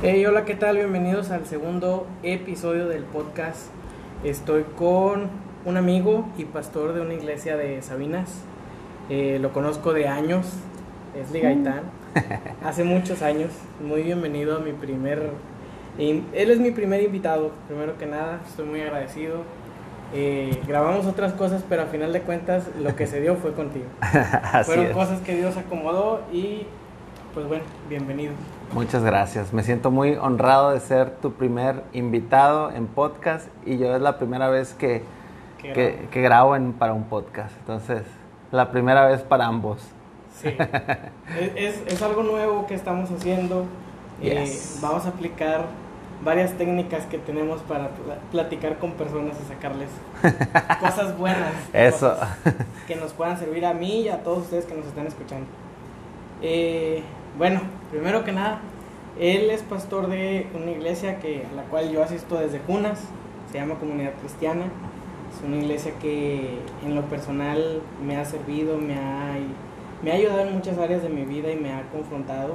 Hey, hola, ¿qué tal? Bienvenidos al segundo episodio del podcast. Estoy con un amigo y pastor de una iglesia de Sabinas. Eh, lo conozco de años, es Ligaitán. Hace muchos años. Muy bienvenido a mi primer. Él es mi primer invitado, primero que nada. Estoy muy agradecido. Eh, grabamos otras cosas, pero a final de cuentas lo que se dio fue contigo. Fueron es. cosas que Dios acomodó y pues bueno, bienvenido. Muchas gracias. Me siento muy honrado de ser tu primer invitado en podcast y yo es la primera vez que, que, grabo. que grabo en- para un podcast. Entonces, la primera vez para ambos. Sí. es, es- es algo nuevo que estamos haciendo. Eh, Yes. vamos a aplicar varias técnicas que tenemos para pla- platicar con personas y sacarles cosas buenas. Eso. cosas que nos puedan servir a mí y a todos ustedes que nos están escuchando. Eh, bueno, primero que nada, él es pastor de una iglesia que, a la cual yo asisto desde cunas, se llama Comunidad Cristiana. Es una iglesia que en lo personal me ha servido, me ha, me ha ayudado en muchas áreas de mi vida y me ha confrontado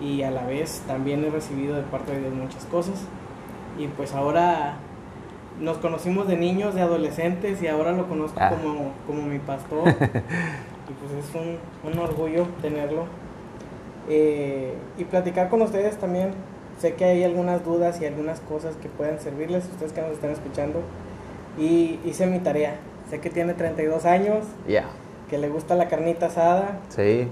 y a la vez también he recibido de parte de Dios muchas cosas. Y pues ahora nos conocimos de niños, de adolescentes y ahora lo conozco Ah. como, como mi pastor. y pues es un, un orgullo tenerlo. Eh, y platicar con ustedes también. Sé que hay algunas dudas y algunas cosas que puedan servirles, ustedes que nos están escuchando. Y hice mi tarea. Sé que tiene 32 años, Ya. que le gusta la carnita asada, Sí.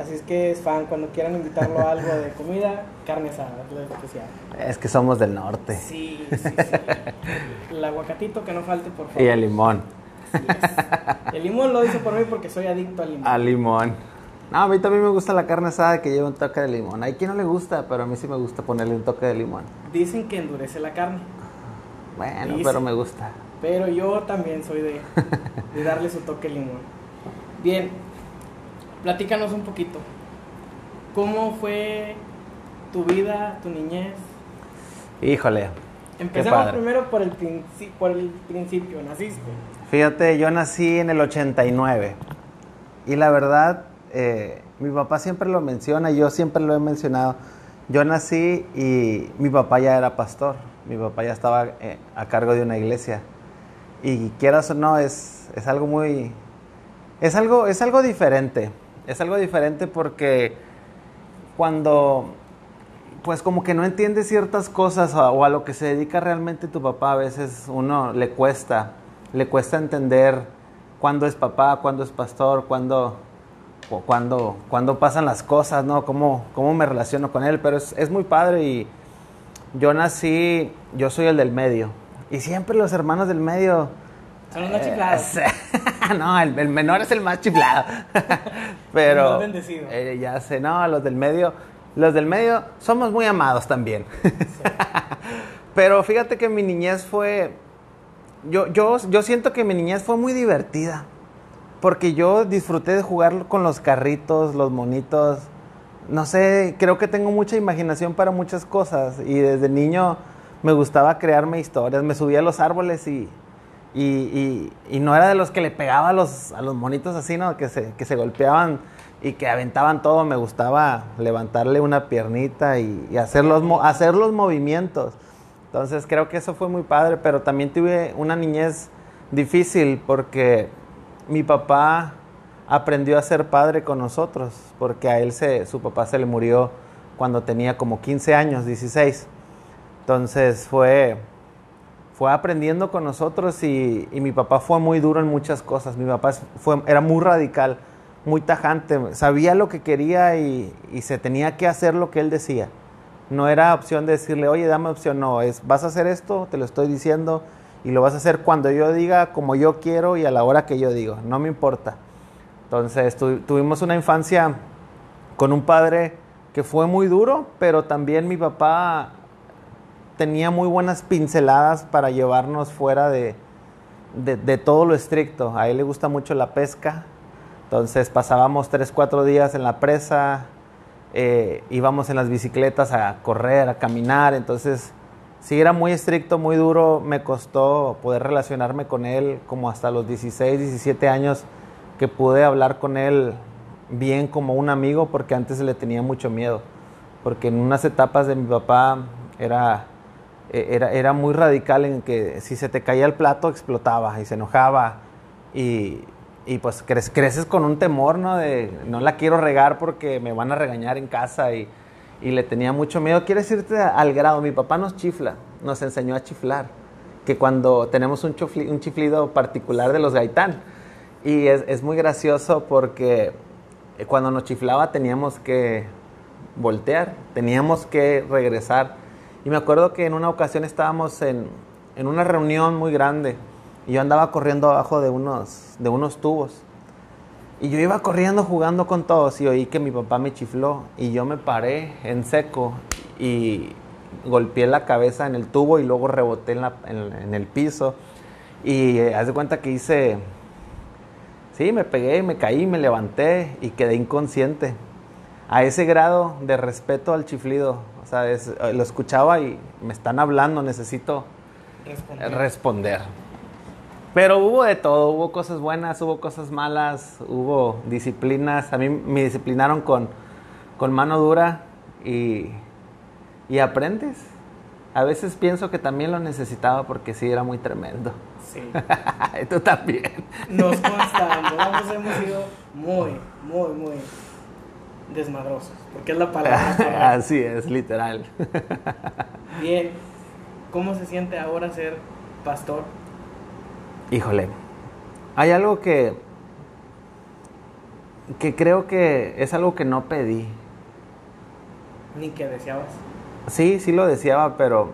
así es que es fan. Cuando quieran invitarlo a algo de comida, carne asada, es lo especial. Es que somos del norte. Sí, sí, sí. El aguacatito que no falte, por favor. Y el limón. Así es. El limón lo hice por mí porque soy adicto al limón. Al limón. No, a mí también me gusta la carne asada que lleva un toque de limón. Hay quien no le gusta, pero a mí sí me gusta ponerle un toque de limón. Dicen que endurece la carne, Bueno, pero me gusta. pero yo también soy de, de darle su toque de limón. Bien, platícanos un poquito. ¿Cómo fue tu vida, tu niñez? Híjole. Empezamos primero por el, por el principio, naciste. Fíjate, yo nací en el 89 y la verdad, eh, mi papá siempre lo menciona, yo siempre lo he mencionado. Yo nací y mi papá ya era pastor, mi papá ya estaba eh, a cargo de una iglesia. Y quieras o no, es, es algo muy... Es algo, es algo diferente, es algo diferente porque cuando pues como que no entiende ciertas cosas o, o a lo que se dedica realmente tu papá, a veces uno le cuesta, le cuesta entender cuándo es papá, cuándo es pastor, cuándo, o cuándo, cuándo pasan las cosas, ¿no? Cómo, cómo me relaciono con él, pero es, es muy padre y yo nací, yo soy el del medio y siempre los hermanos del medio... Son los más eh, chiflados. no, el, el menor es el más chiflado. pero... Más bendecido. eh, ya sé, no, los del medio, los del medio somos muy amados también. Pero fíjate que mi niñez fue, yo, yo, yo siento que mi niñez fue muy divertida, porque yo disfruté de jugar con los carritos, los monitos, no sé, creo que tengo mucha imaginación para muchas cosas y desde niño me gustaba crearme historias, me subía a los árboles y, y, y- no era de los que le pegaba a los, a los monitos así, ¿no? Que se, que se golpeaban y que aventaban todo. Me gustaba levantarle una piernita y, hacer, los, hacer los movimientos. Entonces creo que eso fue muy padre, pero también tuve una niñez difícil porque mi papá aprendió a ser padre con nosotros, porque a él se, su papá se le murió cuando tenía como 15 años, 16. Entonces fue, fue aprendiendo con nosotros y, y mi papá fue muy duro en muchas cosas. Mi papá fue, era muy radical, muy tajante, sabía lo que quería y, y se tenía que hacer lo que él decía. No era opción de decirle, oye, dame opción, no, es, vas a hacer esto, te lo estoy diciendo, y lo vas a hacer cuando yo diga, como yo quiero y a la hora que yo digo, no me importa. Entonces tu- tuvimos una infancia con un padre que fue muy duro, pero también mi papá tenía muy buenas pinceladas para llevarnos fuera de, de, todo lo estricto. A él le gusta mucho la pesca, entonces pasábamos tres, cuatro días en la presa, eh, íbamos en las bicicletas a correr, a caminar, entonces sí era muy estricto, muy duro, me costó poder relacionarme con él como hasta los 16, 17 años que pude hablar con él bien como un amigo porque antes le tenía mucho miedo. porque en unas etapas de mi papá era, e, era, era muy radical en que si se te caía el plato explotaba y se enojaba y, y pues creces con un temor, ¿no? De no la quiero regar porque me van a regañar en casa y, y le tenía mucho miedo. Quieres irte al grado, mi papá nos chifla, nos enseñó a chiflar, que cuando tenemos un, un chiflido particular de los gaitán. Y es, es, muy gracioso porque cuando nos chiflaba teníamos que voltear, teníamos que regresar. Y me acuerdo que en una ocasión estábamos en, en una reunión muy grande y yo andaba corriendo abajo de unos, de unos tubos. Y yo iba corriendo jugando con todos y oí que mi papá me chifló y yo me paré en seco y golpeé la cabeza en el tubo y luego reboté en, la, en, el piso. Y eh, haz de cuenta que hice, sí, me pegué, me caí, me levanté y quedé inconsciente. A ese grado de respeto al chiflido, o sea, lo escuchaba y me están hablando, necesito responder. responder. Pero hubo de todo, hubo cosas buenas, hubo cosas malas, hubo disciplinas. A mí me disciplinaron con, con mano dura y, y aprendes. A veces pienso que también lo necesitaba porque sí era muy tremendo. Sí. Tú también. Nos consta, ambos hemos sido muy, muy, muy desmadrosos, porque es la palabra. Así es, literal. Bien, ¿cómo se siente ahora ser pastor? Híjole, hay algo que, que creo que es algo que no pedí. Ni que deseabas. Sí, sí lo deseaba, pero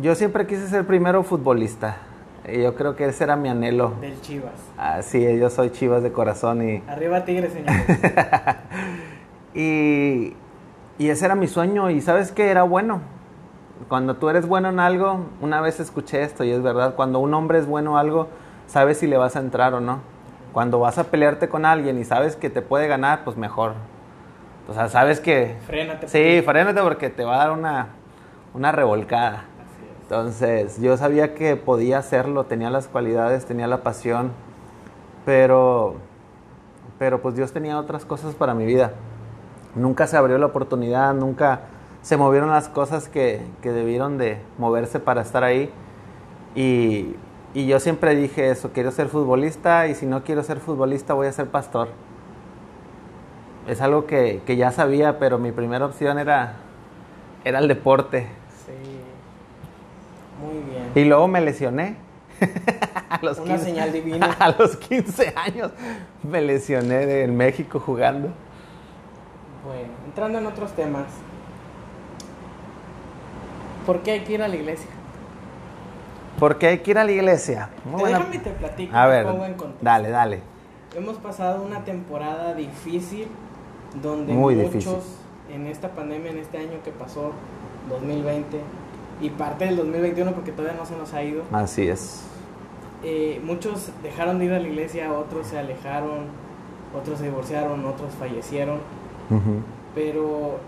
yo siempre quise ser primero futbolista. Y yo creo que ese era mi anhelo. Del Chivas. Ah, sí, yo soy Chivas de corazón y... Arriba Tigre, señor. y, y ese era mi sueño y sabes que era bueno cuando tú eres bueno en algo, una vez escuché esto y es verdad, cuando un hombre es bueno en algo, sabes si le vas a entrar o no. Cuando vas a pelearte con alguien y sabes que te puede ganar, pues mejor. O sea, sabes que... Frénate. Sí, frénate porque te va a dar una, una revolcada. Entonces, yo sabía que podía hacerlo, tenía las cualidades, tenía la pasión, pero, pero pues Dios tenía otras cosas para mi vida. Nunca se abrió la oportunidad, nunca se movieron las cosas que, debieron de moverse para estar ahí. Y, yo siempre dije eso, quiero ser futbolista y si no quiero ser futbolista voy a ser pastor. Es algo que, ya sabía, pero mi primera opción era, era el deporte. Sí, muy bien. Y luego me lesioné. a los Una señal divina. A los 15 años me lesioné en México jugando. Bueno, entrando en otros temas, ¿Por qué hay que ir a la iglesia? ¿Por qué hay que ir a la iglesia? Déjame te platico. A ver, dale, dale. Hemos pasado una temporada difícil donde muchos en esta pandemia, en este año que pasó, 2020, y parte del 2021 porque todavía no se nos ha ido. Así es. Eh, muchos dejaron de ir a la iglesia, otros se alejaron, otros se divorciaron, otros fallecieron. Pero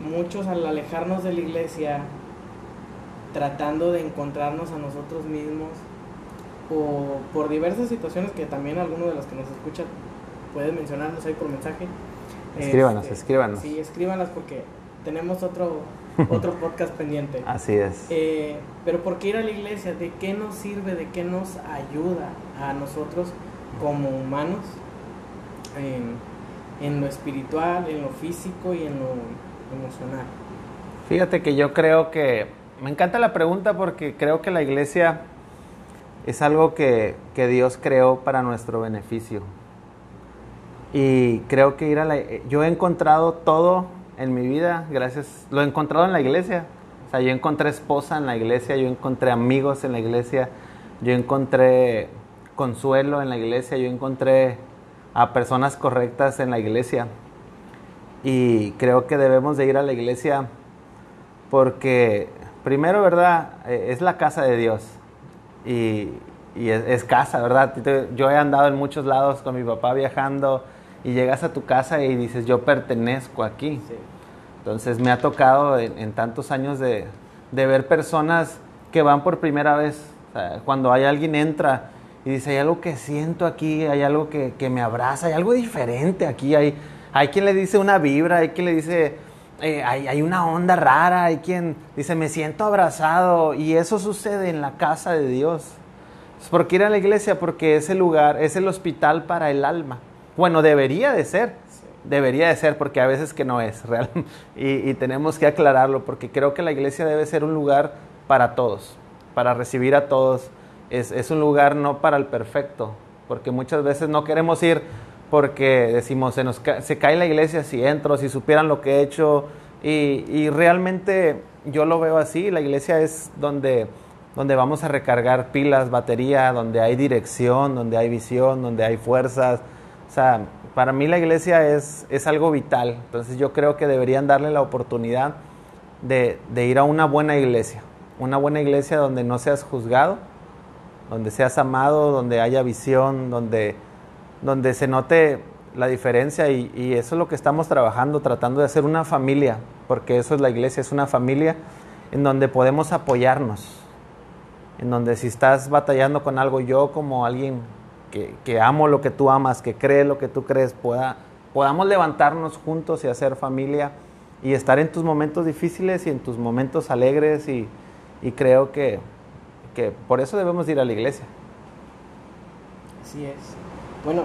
muchos al alejarnos de la iglesia tratando de encontrarnos a nosotros mismos o por diversas situaciones que también alguno de los que nos escuchan puede mencionarnos ahí por mensaje. Escríbanos, este, escríbanos. Sí, escríbanos porque tenemos otro, otro podcast pendiente. Así es. Eh, pero ¿por qué ir a la iglesia? ¿De qué nos sirve? ¿De qué nos ayuda a nosotros como humanos en, en lo espiritual, en lo físico y en lo emocional? Fíjate que yo creo que me encanta la pregunta porque creo que la iglesia es algo que, Dios creó para nuestro beneficio. Y creo que ir a la... Yo he encontrado todo en mi vida, gracias... Lo he encontrado en la iglesia. O sea, yo encontré esposa en la iglesia, yo encontré amigos en la iglesia, yo encontré consuelo en la iglesia, yo encontré a personas correctas en la iglesia. Y creo que debemos de ir a la iglesia porque primero, ¿verdad? Eh, es la casa de Dios. Y, es, casa, ¿verdad? Yo he andado en muchos lados con mi papá viajando y llegas a tu casa y dices, yo pertenezco aquí. Entonces me ha tocado en, tantos años de, ver personas que van por primera vez. cuando hay alguien entra y dice, hay algo que siento aquí, hay algo que, me abraza, hay algo diferente aquí. Hay, hay quien le dice una vibra, hay quien le dice eh, hay, hay, una onda rara, hay quien dice, me siento abrazado, y eso sucede en la casa de Dios. ¿Por qué ir a la iglesia? Porque ese lugar es el hospital para el alma. Bueno, debería de ser, debería de ser, porque a veces que no es real, y, y tenemos que aclararlo, porque creo que la iglesia debe ser un lugar para todos, para recibir a todos. Es, es un lugar no para el perfecto, porque muchas veces no queremos ir porque decimos, se, nos se cae la iglesia si entro, si supieran lo que he hecho, y, y realmente yo lo veo así, la iglesia es donde, donde vamos a recargar pilas, batería, donde hay dirección, donde hay visión, donde hay fuerzas. O sea, para mí la iglesia es, es algo vital, entonces yo creo que deberían darle la oportunidad de, de ir a una buena iglesia, una buena iglesia donde no seas juzgado, donde seas amado, donde haya visión, donde donde se note la diferencia y, eso es lo que estamos trabajando, tratando de hacer una familia, porque eso es la iglesia, es una familia en donde podemos apoyarnos, en donde si estás batallando con algo, yo como alguien que, amo lo que tú amas, que cree lo que tú crees, pueda, podamos levantarnos juntos y hacer familia y estar en tus momentos difíciles y en tus momentos alegres y, y creo que, que por eso debemos ir a la iglesia. Así es. Bueno,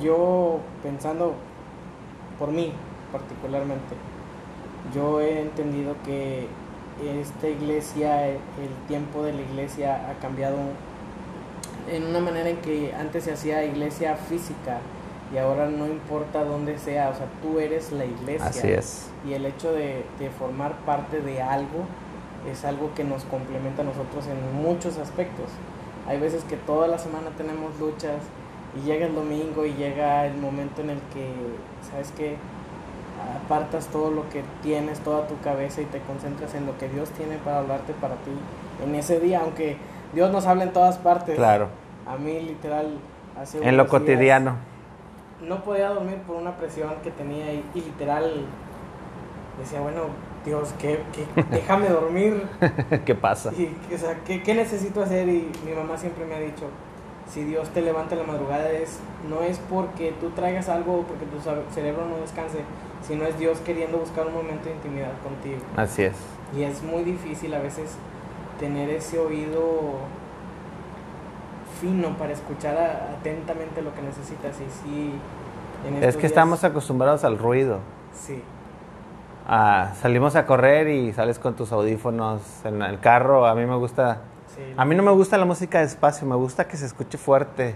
yo pensando por mí particularmente, yo he entendido que esta iglesia, el tiempo de la iglesia ha cambiado en una manera en que antes se hacía iglesia física y ahora no importa dónde sea, o sea, tú eres la iglesia. Así es. Y el hecho de, de formar parte de algo es algo que nos complementa a nosotros en muchos aspectos. Hay veces que toda la semana tenemos luchas, y llega el domingo y llega el momento en el que, ¿sabes qué? Apartas todo lo que tienes, toda tu cabeza y te concentras en lo que Dios tiene para hablarte para ti en ese día, aunque Dios nos habla en todas partes. Claro. A mí literal hace En lo cotidiano. No podía dormir por una presión que tenía y, y literal decía, bueno, Dios, ¿qué, qué déjame dormir. ¿Qué pasa? Y, o sea, ¿qué, ¿qué necesito hacer? Y mi mamá siempre me ha dicho, si Dios te levanta en la madrugada es no es porque tú traigas algo o porque tu cerebro no descanse, sino es Dios queriendo buscar un momento de intimidad contigo. Así es. Y es muy difícil a veces tener ese oído fino para escuchar atentamente lo que necesitas y sí en es que estamos acostumbrados al ruido. Sí. Ah, salimos a correr y sales con tus audífonos en el carro. A mí me gusta a mí no me gusta la música despacio, me gusta que se escuche fuerte.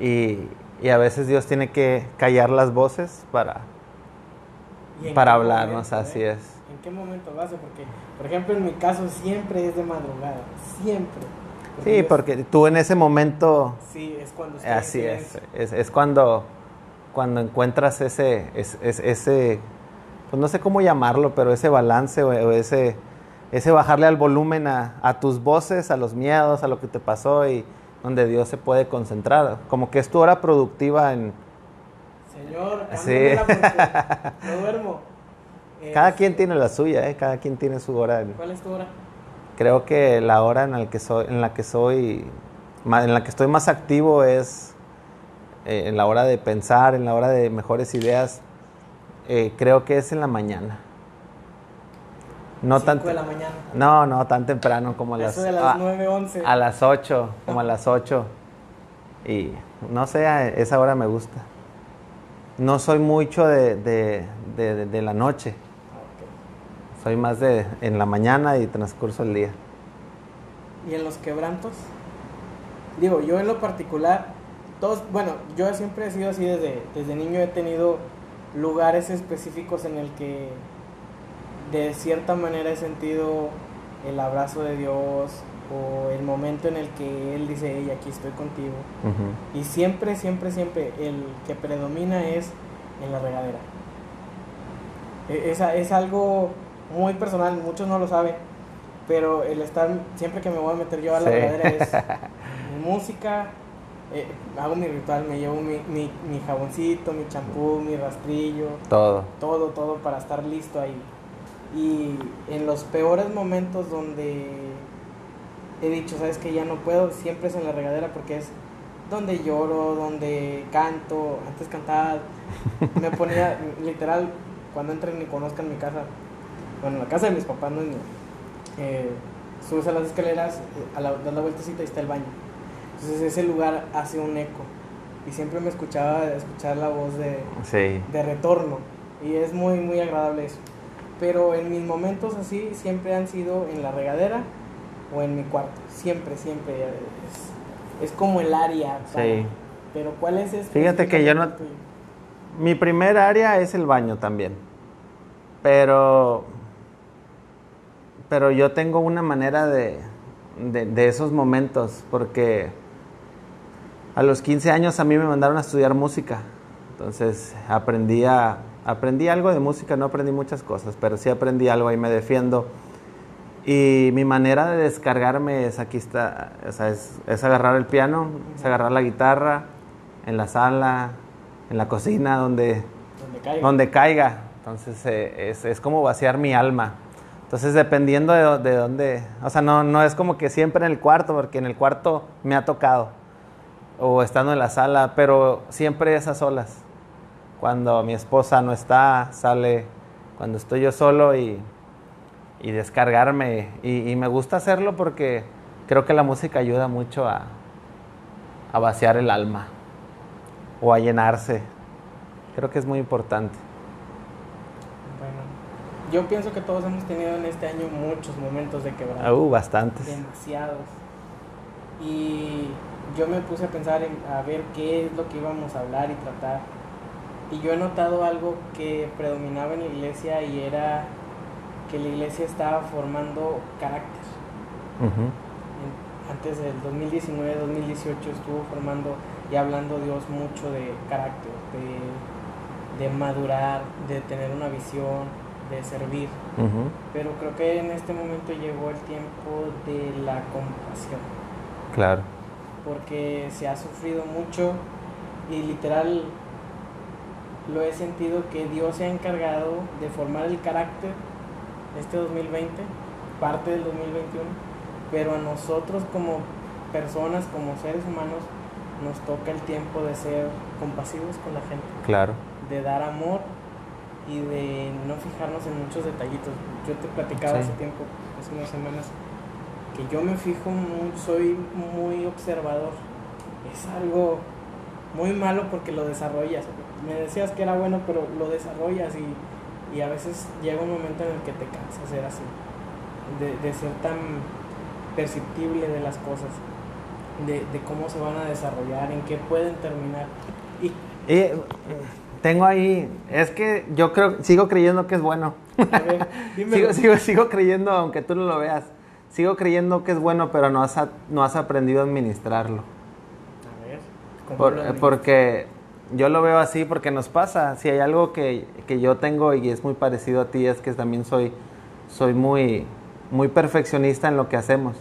Y, y a veces Dios tiene que callar las voces para, para hablarnos, así eh? es. ¿En qué momento lo hace? Porque, por ejemplo, en mi caso siempre es de madrugada, siempre. sí, porque tú en ese momento... Sí, es cuando... Así es, es, es, cuando, cuando encuentras ese, es, ese, pues no sé cómo llamarlo, pero ese balance o, o ese ese bajarle al volumen a, a, tus voces, a los miedos, a lo que te pasó y donde Dios se puede concentrar. Como que es tu hora productiva en... Señor, sí. no duermo. Cada quien tiene la suya, ¿eh? cada quien tiene su hora. ¿Cuál es tu hora? Creo que la hora en la que soy, en la que soy, en la que estoy más activo es eh, en la hora de pensar, en la hora de mejores ideas. Eh, creo que es en la mañana. No tan, de la mañana. No, no, tan temprano como a las... de las 9, 11. A las 8, como a las 8. Y no sé, a esa hora me gusta. No soy mucho de, de, de, de la noche. Soy más de en la mañana y transcurso el día. ¿Y en los quebrantos? Digo, yo en lo particular, todos, bueno, yo siempre he sido así desde, desde niño, he tenido lugares específicos en el que de cierta manera he sentido el abrazo de Dios o el momento en el que Él dice, hey, aquí estoy contigo. Uh -huh. Y siempre, siempre, siempre el que predomina es en la regadera. Es, es algo muy personal, muchos no lo saben, pero el estar, siempre que me voy a meter yo a la sí. regadera es música, eh, hago mi ritual, me llevo mi, mi, mi jaboncito, mi champú, mi rastrillo. Todo. Todo, todo para estar listo ahí. Y en los peores momentos donde he dicho, sabes que ya no puedo, siempre es en la regadera porque es donde lloro, donde canto. Antes cantaba, me ponía literal, cuando entren y conozcan mi casa, bueno, la casa de mis papás no es mía. Eh, subes a las escaleras, a la, das la vueltecita y está el baño. Entonces ese lugar hace un eco. Y siempre me escuchaba escuchar la voz de, Sí. de retorno. Y es muy, muy agradable eso. Pero en mis momentos así siempre han sido en la regadera o en mi cuarto. Siempre, siempre. Es, es como el área. para- Sí. Pero ¿cuál es este? Fíjate que yo no- Mi primer área es el baño también. Pero. Pero yo tengo una manera de, de, de esos momentos. Porque a los 15 años a mí me mandaron a estudiar música. Entonces aprendí, a- aprendí algo de música, no aprendí muchas cosas, pero sí aprendí algo y me defiendo. Y mi manera de descargarme es aquí está, o sea, es, es agarrar el piano, es agarrar la guitarra en la sala, en la cocina, donde, Donde caiga. donde caiga. Entonces eh, es, es como vaciar mi alma. Entonces dependiendo de, de dónde, o sea, no, no es como que siempre en el cuarto, porque en el cuarto me ha tocado, o estando en la sala, pero siempre es a solas. Cuando mi esposa no está, sale, cuando estoy yo solo y, y descargarme. Y, y me gusta hacerlo porque creo que la música ayuda mucho a, a vaciar el alma o a llenarse. Creo que es muy importante. Bueno, yo pienso que todos hemos tenido en este año muchos momentos de quebrada. Uh, bastantes. demasiados. Y yo me puse a pensar en a ver qué es lo que íbamos a hablar y tratar. Y yo he notado algo que predominaba en la iglesia y era que la iglesia estaba formando carácter. Antes del 2019, 2018 estuvo formando y hablando Dios mucho de carácter, de, de madurar, de tener una visión, de servir. Pero creo que en este momento llegó el tiempo de la compasión, Claro. porque se ha sufrido mucho y literal lo he sentido que Dios se ha encargado de formar el carácter este 2020, parte del 2021, pero a nosotros como personas, como seres humanos, nos toca el tiempo de ser compasivos con la gente Claro. de dar amor y de no fijarnos en muchos detallitos. Yo te platicaba Sí. hace tiempo, hace unas semanas, que yo me fijo, muy, soy muy observador. Es algo muy malo porque lo desarrollas. Me decías que era bueno, pero lo desarrollas y, y a veces llega un momento en el que te cansas de ser así, de, de ser tan perceptible de las cosas, de, de cómo se van a desarrollar, en qué pueden terminar. Y eh, tengo ahí, es que yo creo, sigo creyendo que es bueno. a ver, sigo, sigo, sigo creyendo, aunque tú no lo veas, sigo creyendo que es bueno, pero no has, no has aprendido a administrarlo. A ver, ¿cómo Por- porque yo lo veo así, porque nos pasa. Si hay algo que, que yo tengo y es muy parecido a ti, es que también soy, soy muy, muy perfeccionista en lo que hacemos.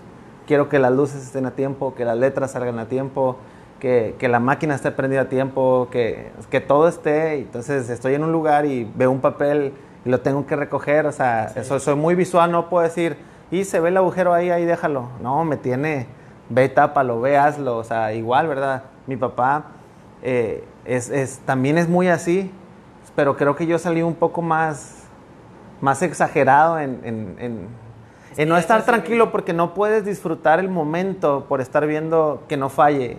Quiero que las luces estén a tiempo, que las letras salgan a tiempo, que, que la máquina esté prendida a tiempo, que, que todo esté. Entonces estoy en un lugar y veo un papel y lo tengo que recoger. O sea, Sí. soy, soy muy visual, no puedo decir, y se ve el agujero ahí, ahí déjalo. No, me tiene, ve, tápalo, ve, hazlo. O sea, igual, ¿verdad? Mi papá eh, es, es- también es muy así, pero creo que yo salí un poco más, más exagerado en, en- en- en no estar tranquilo porque no puedes disfrutar el momento por estar viendo que no falle,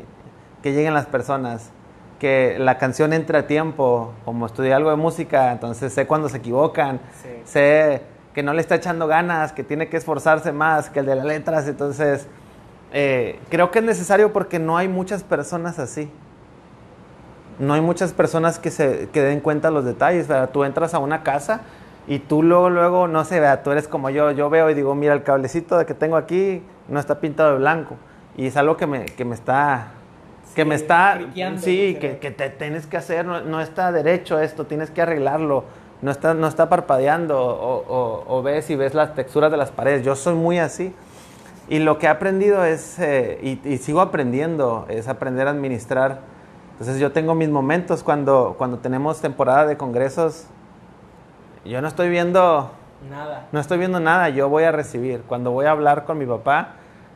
que lleguen las personas, que la canción entre a tiempo, como estudié algo de música, entonces sé cuando se equivocan, Sí. sé que no le está echando ganas, que tiene que esforzarse más que el de las letras, entonces eh, creo que es necesario porque no hay muchas personas así. No hay muchas personas que se que den cuenta los detalles, ¿verdad? Tú entras a una casa y tú luego, luego, no sé, ¿verdad? tú eres como yo, yo veo y digo, mira, el cablecito que tengo aquí no está pintado de blanco. Y es algo que me, que me está, que Sí, me está, sí, que, que te tienes que hacer, no, no está derecho esto, tienes que arreglarlo, no está, no está parpadeando, o, o- o ves y ves las texturas de las paredes. Yo soy muy así. Y lo que he aprendido es, eh, y, y sigo aprendiendo, es aprender a administrar. Entonces yo tengo mis momentos cuando, cuando tenemos temporada de congresos, yo no estoy viendo, Nada. no estoy viendo nada, yo voy a recibir. Cuando voy a hablar con mi papá,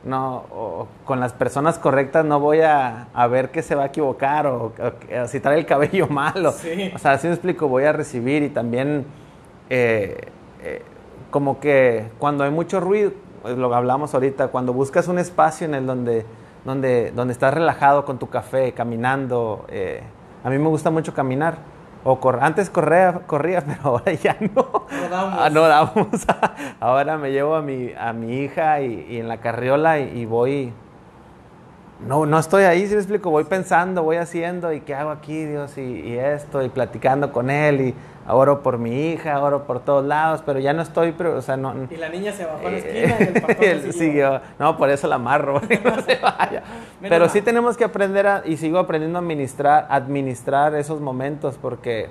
no, o con las personas correctas no voy a, a ver que se va a equivocar o, o- o si trae el cabello malo. Sí. O sea, así me explico, voy a recibir y también eh, eh, como que cuando hay mucho ruido, pues, lo que hablamos ahorita, cuando buscas un espacio en el donde, donde, donde estás relajado con tu café, caminando, eh, a mí me gusta mucho caminar. O cor antes corría, corría, pero ahora ya no. No damos. Ah, no damos. ahora me llevo a mi, a mi hija y, y en la carriola y, y voy. No, no estoy ahí, si me explico, voy pensando, voy haciendo y qué hago aquí, Dios, y, y esto, y platicando con él, y oro por mi hija, oro por todos lados, pero ya no estoy, pero, o sea, no... Y la niña se bajó a la eh, esquina y el pastor se él siguió. No, por eso la amarro, no se vaya. Pero sí tenemos que aprender a, y sigo aprendiendo a administrar, administrar esos momentos porque,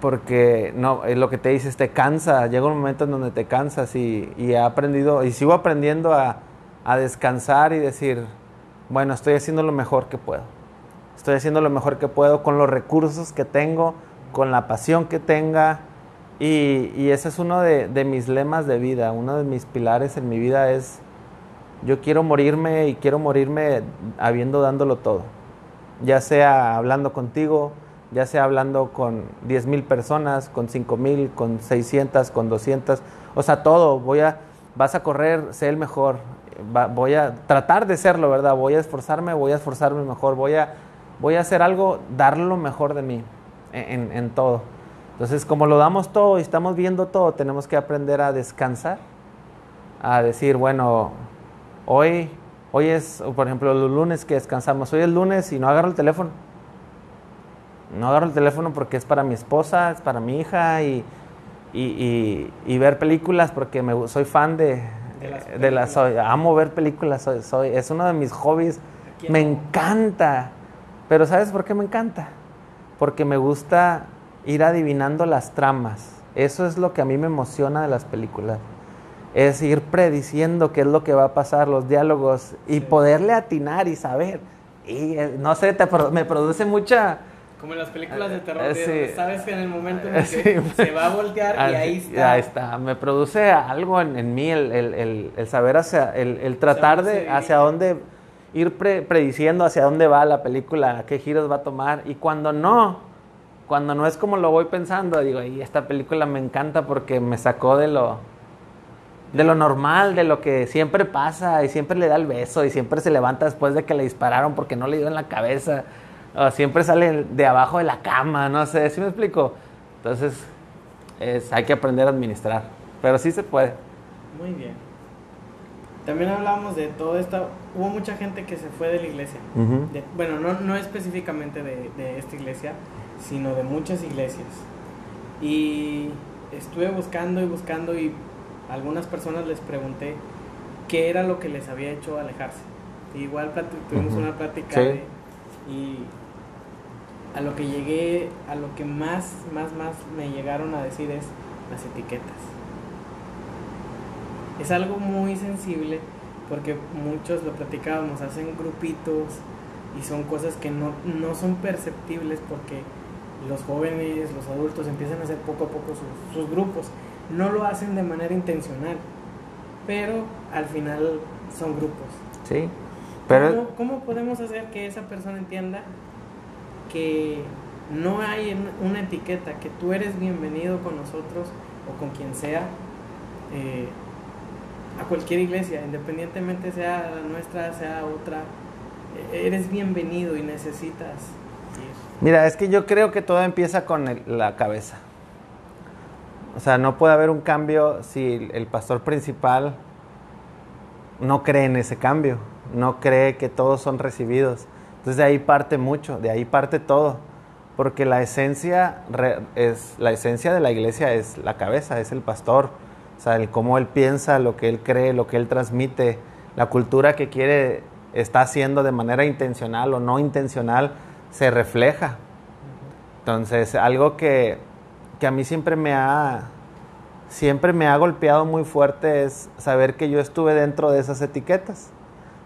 porque no, es lo que te dices, te cansa, llega un momento en donde te cansas y, y he aprendido, y sigo aprendiendo a, a descansar y decir, bueno, estoy haciendo lo mejor que puedo. Estoy haciendo lo mejor que puedo con los recursos que tengo, con la pasión que tenga. Y, ese es uno de, de mis lemas de vida, uno de mis pilares en mi vida es, yo quiero morirme y quiero morirme habiendo dándolo todo. Ya sea hablando contigo, ya sea hablando con 10 mil personas, con 5 mil, con 600, con 200. O sea, todo. Voy a, vas a correr, sé el mejor. Voy a tratar de serlo, ¿verdad? Voy a esforzarme, voy a esforzarme mejor. Voy a, voy a hacer algo, dar lo mejor de mí en, en- todo. Entonces, como lo damos todo y estamos viendo todo, tenemos que aprender a descansar a decir, bueno, hoy, hoy es, por ejemplo, los lunes que descansamos, hoy es lunes y no agarro el teléfono. No agarro el teléfono porque es para mi esposa, es para mi hija y, y, y- ver películas porque me, soy fan de, De las de las, películas. soy- amo ver películas, soy, soy- es uno de mis hobbies, ¿A quién me encanta. Pero ¿sabes por qué me encanta? Porque me gusta ir adivinando las tramas. Eso es lo que a mí me emociona de las películas. Es ir prediciendo qué es lo que va a pasar, los diálogos y Sí. poderle atinar y saber. Y eh, no sé, te me produce mucha... Como en las películas de terror, Eh, de sí. donde sabes que en el momento en el Sí. que se va a voltear y Ah, ahí está. ahí está. Me produce algo en, en mí el, el- el- el saber hacia, el, tratar de hacia dónde ir pre- prediciendo hacia dónde va la película, qué giros va a tomar. Y cuando no, cuando no es como lo voy pensando, digo, y esta película me encanta porque me sacó de lo, de lo normal, de lo que siempre pasa, y siempre le da el beso, y siempre se levanta después de que le dispararon porque no le dio en la cabeza, o siempre sale de abajo de la cama, no sé, ¿sí me explico? Entonces, es, hay que aprender a administrar, pero sí se puede. Muy bien. También hablábamos de todo esto. Hubo mucha gente que se fue de la iglesia. De- bueno, no, no específicamente de, de esta iglesia, sino de muchas iglesias. Y estuve buscando y buscando y a algunas personas les pregunté qué era lo que les había hecho alejarse. Igual tuvimos una plática Sí. de- y a lo que llegué, a lo que más, más, más me llegaron a decir es las etiquetas. Es algo muy sensible porque muchos lo platicábamos, hacen grupitos y son cosas que no, no son perceptibles porque los jóvenes, los adultos empiezan a hacer poco a poco sus, sus grupos. No lo hacen de manera intencional, pero al final son grupos. Sí, pero... ¿Cómo, cómo podemos hacer que esa persona entienda que no hay una etiqueta, que tú eres bienvenido con nosotros o con quien sea, eh, a cualquier iglesia, independientemente sea la nuestra, sea otra, eh, eres bienvenido y necesitas ir. Mira, es que yo creo que todo empieza con el- la cabeza. O sea, no puede haber un cambio si el pastor principal no cree en ese cambio, no cree que todos son recibidos. Entonces de ahí parte mucho, de ahí parte todo, porque la esencia es la esencia de la iglesia es la cabeza, es el pastor, o sea, el cómo él piensa, lo que él cree, lo que él transmite, la cultura que quiere está haciendo de manera intencional o no intencional se refleja. Entonces, algo que, que a mí siempre me ha siempre me ha golpeado muy fuerte es saber que yo estuve dentro de esas etiquetas.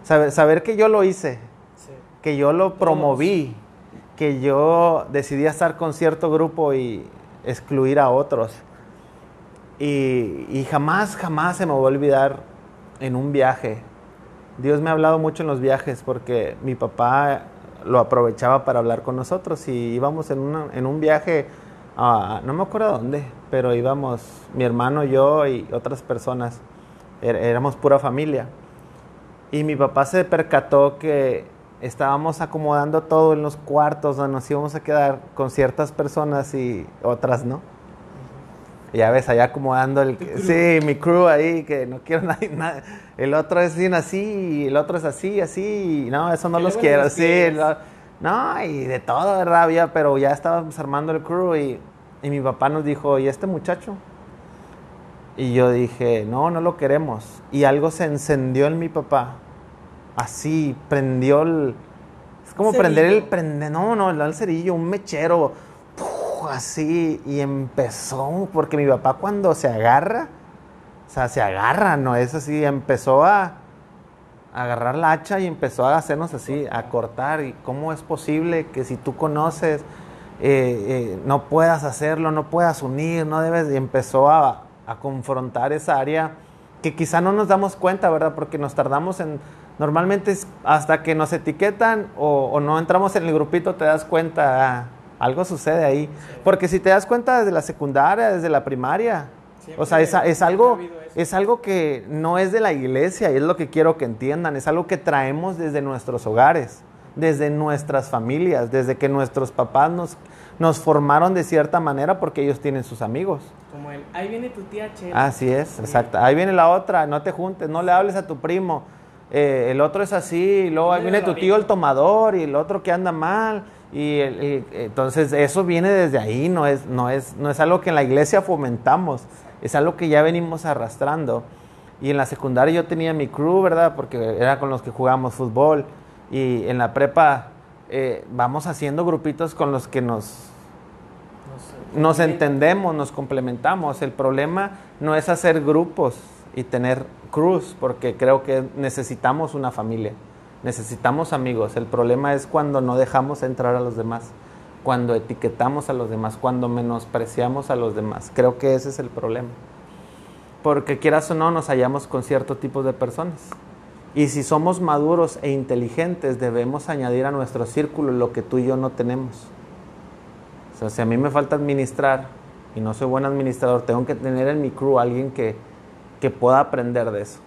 Saber, saber que yo lo hice. Que yo lo promoví, que yo decidí estar con cierto grupo y excluir a otros. Y, y jamás, jamás se me va a olvidar en un viaje. Dios me ha hablado mucho en los viajes porque mi papá lo aprovechaba para hablar con nosotros y íbamos en, una- en un viaje, a, no me acuerdo dónde, pero íbamos mi hermano, yo y otras personas, er, éramos pura familia. Y mi papá se percató que estábamos acomodando todo en los cuartos donde nos íbamos a quedar con ciertas personas y otras no. Ya ves, allá acomodando el... Sí, mi crew ahí, que no quiero nadie, nada. El otro es bien así, y el otro es así, así. Y no, eso no los quiero. Sí, no, y de todo, de rabia, pero ya estábamos armando el crew y, y mi papá nos dijo, ¿y este muchacho? Y yo dije, no, no lo queremos. Y algo se encendió en mi papá. Así, prendió el... Es como prender el... Prende, no, no, el cerillo, un mechero así y empezó, porque mi papá cuando se agarra, o sea, se agarra, no es así, empezó a, agarrar la hacha y empezó a hacernos así, a cortar. ¿Y cómo es posible que si tú conoces, eh, eh, no puedas hacerlo, no puedas unir, no debes? Y empezó a, a confrontar esa área que quizá no nos damos cuenta, ¿verdad? Porque nos tardamos en, normalmente hasta que nos etiquetan o, o no entramos en el grupito te das cuenta, ah, algo sucede ahí. Porque si te das cuenta desde la secundaria, desde la primaria, o sea, es, es, algo, es algo que no es de la iglesia y es lo que quiero que entiendan, es algo que traemos desde nuestros hogares, desde nuestras familias, desde que nuestros papás nos, nos formaron de cierta manera porque ellos tienen sus amigos. Como el, ahí viene tu tía Chela. Así es, exacto. Ahí viene la otra, no te juntes, no le hables a tu primo. Eh, el otro es así, y luego ahí viene tu tío el tomador y el otro que anda mal. Y, entonces eso viene desde ahí, no es, no, es, no es algo que en la iglesia fomentamos, es algo que ya venimos arrastrando. Y en la secundaria yo tenía mi crew, ¿verdad? Porque era con los que jugábamos fútbol. Y en la prepa eh, vamos haciendo grupitos con los que nos, nos entendemos, nos complementamos. El problema no es hacer grupos y tener crews, porque creo que necesitamos una familia. Necesitamos amigos. El problema es cuando no dejamos entrar a los demás, cuando etiquetamos a los demás, cuando menospreciamos a los demás. Creo que ese es el problema. Porque quieras o no, nos hallamos con cierto tipo de personas. Y si somos maduros e inteligentes, debemos añadir a nuestro círculo lo que tú y yo no tenemos. O sea, si a mí me falta administrar y no soy buen administrador, tengo que tener en mi crew alguien que, que pueda aprender de eso.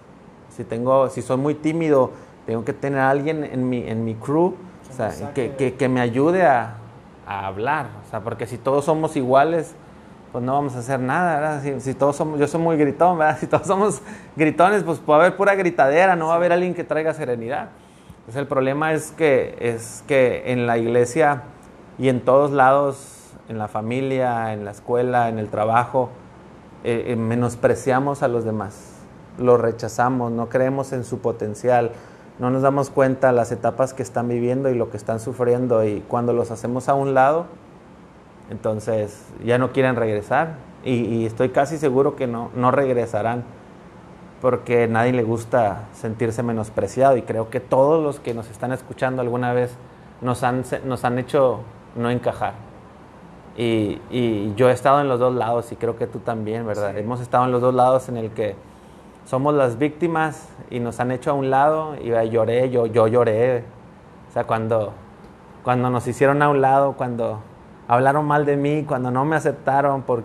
Si, tengo, si soy muy tímido, tengo que tener a alguien en mi, en mi crew o sea, que, que, que, me ayude a, a, hablar. O sea, porque si todos somos iguales, pues no vamos a hacer nada. Si, todos somos, yo soy muy gritón, ¿verdad? Si todos somos gritones, pues puede haber pura gritadera, no va a haber alguien que traiga serenidad. Entonces el problema es que, es que en la iglesia y en todos lados, en la familia, en la escuela, en el trabajo, eh, eh, menospreciamos a los demás, los rechazamos, no creemos en su potencial, no nos damos cuenta las etapas que están viviendo y lo que están sufriendo y cuando los hacemos a un lado, entonces ya no quieren regresar y, y estoy casi seguro que no, no regresarán porque a nadie le gusta sentirse menospreciado y creo que todos los que nos están escuchando alguna vez nos han, nos han hecho no encajar. Y, y, yo he estado en los dos lados y creo que tú también, ¿verdad? Sí. Hemos estado en los dos lados en el que somos las víctimas y nos han hecho a un lado y lloré, yo, yo lloré. O sea, cuando, cuando nos hicieron a un lado, cuando hablaron mal de mí, cuando no me aceptaron por,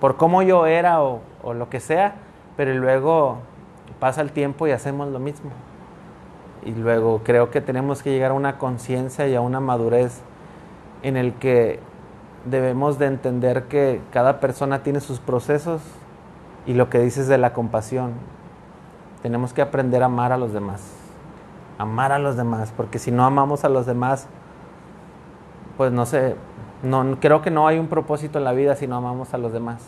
por cómo yo era o, lo que sea, pero luego pasa el tiempo y hacemos lo mismo. Y luego creo que tenemos que llegar a una conciencia y a una madurez en el que debemos de entender que cada persona tiene sus procesos y lo que dices de la compasión. Tenemos que aprender a amar a los demás. Amar a los demás, porque si no amamos a los demás, pues no sé, no, creo que no hay un propósito en la vida si no amamos a los demás,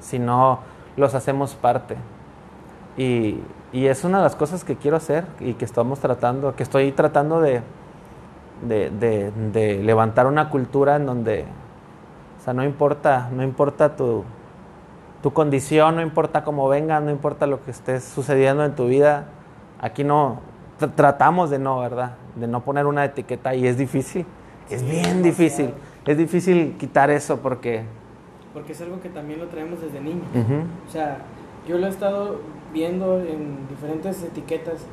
si no los hacemos parte. Y, y es una de las cosas que quiero hacer y que estamos tratando, que estoy tratando de, de, de, de levantar una cultura en donde, o sea, no importa, no importa tu, tu condición, no importa cómo venga, no importa lo que esté sucediendo en tu vida, aquí no tr tratamos de no, ¿verdad? De no poner una etiqueta y es difícil, es bien difícil, es difícil quitar eso porque... Porque es algo que también lo traemos desde niños. Uh -huh. O sea, yo lo he estado viendo en diferentes etiquetas,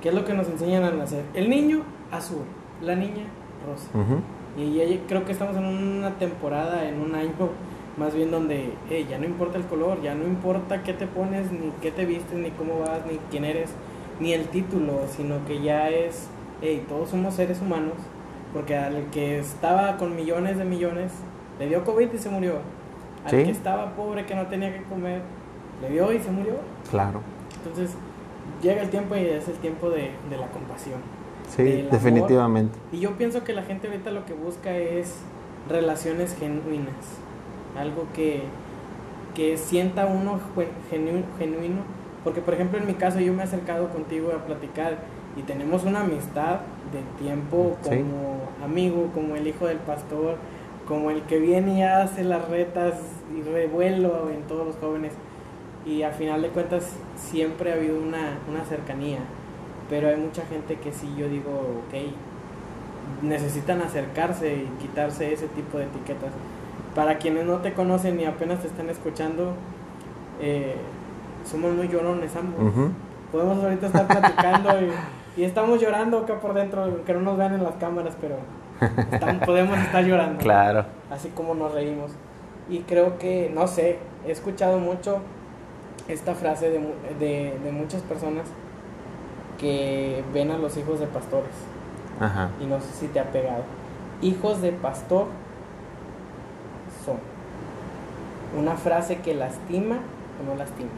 qué es lo que nos enseñan a nacer. El niño azul, la niña rosa. Uh -huh. Y ya creo que estamos en una temporada, en un año más bien donde hey, ya no importa el color, ya no importa qué te pones, ni qué te vistes, ni cómo vas, ni quién eres, ni el título, sino que ya es, hey, todos somos seres humanos, porque al que estaba con millones de millones, le dio COVID y se murió. Al Sí. que estaba pobre, que no tenía que comer, le dio y se murió. Claro. Entonces, llega el tiempo y es el tiempo de, de la compasión. Sí, amor. definitivamente. Y yo pienso que la gente ahorita lo que busca es relaciones genuinas. Algo que, que sienta uno genu- genuino. Porque, por ejemplo, en mi caso, yo me he acercado contigo a platicar y tenemos una amistad de tiempo como Sí. amigo, como el hijo del pastor, como el que viene y hace las retas y revuelo en todos los jóvenes. Y a final de cuentas siempre ha habido una, una cercanía. Pero hay mucha gente que sí yo digo, ok, necesitan acercarse y quitarse ese tipo de etiquetas. Para quienes no te conocen y apenas te están escuchando, eh, somos muy llorones ambos. Ujú. Podemos ahorita estar platicando y, y estamos llorando acá por dentro, que no nos vean en las cámaras, pero estamos- podemos estar llorando Claro. así como nos reímos. Y creo que, no sé, he escuchado mucho esta frase de, de, de muchas personas que ven a los hijos de pastores. Ajá. Y no sé si te ha pegado. Hijos de pastor son una frase que lastima o no lastima.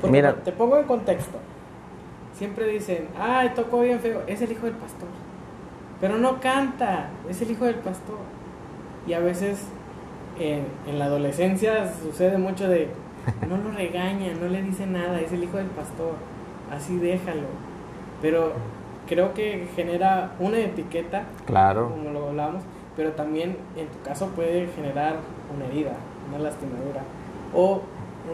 Porque Mira. te pongo en contexto. Siempre dicen, ay, tocó bien feo, es el hijo del pastor. Pero no canta, es el hijo del pastor. Y a veces en, en la adolescencia sucede mucho de, no lo regaña, no le dice nada, es el hijo del pastor, así déjalo. Pero creo que genera una etiqueta, Claro. como lo hablábamos, pero también en tu caso puede generar una herida, una lastimadura, o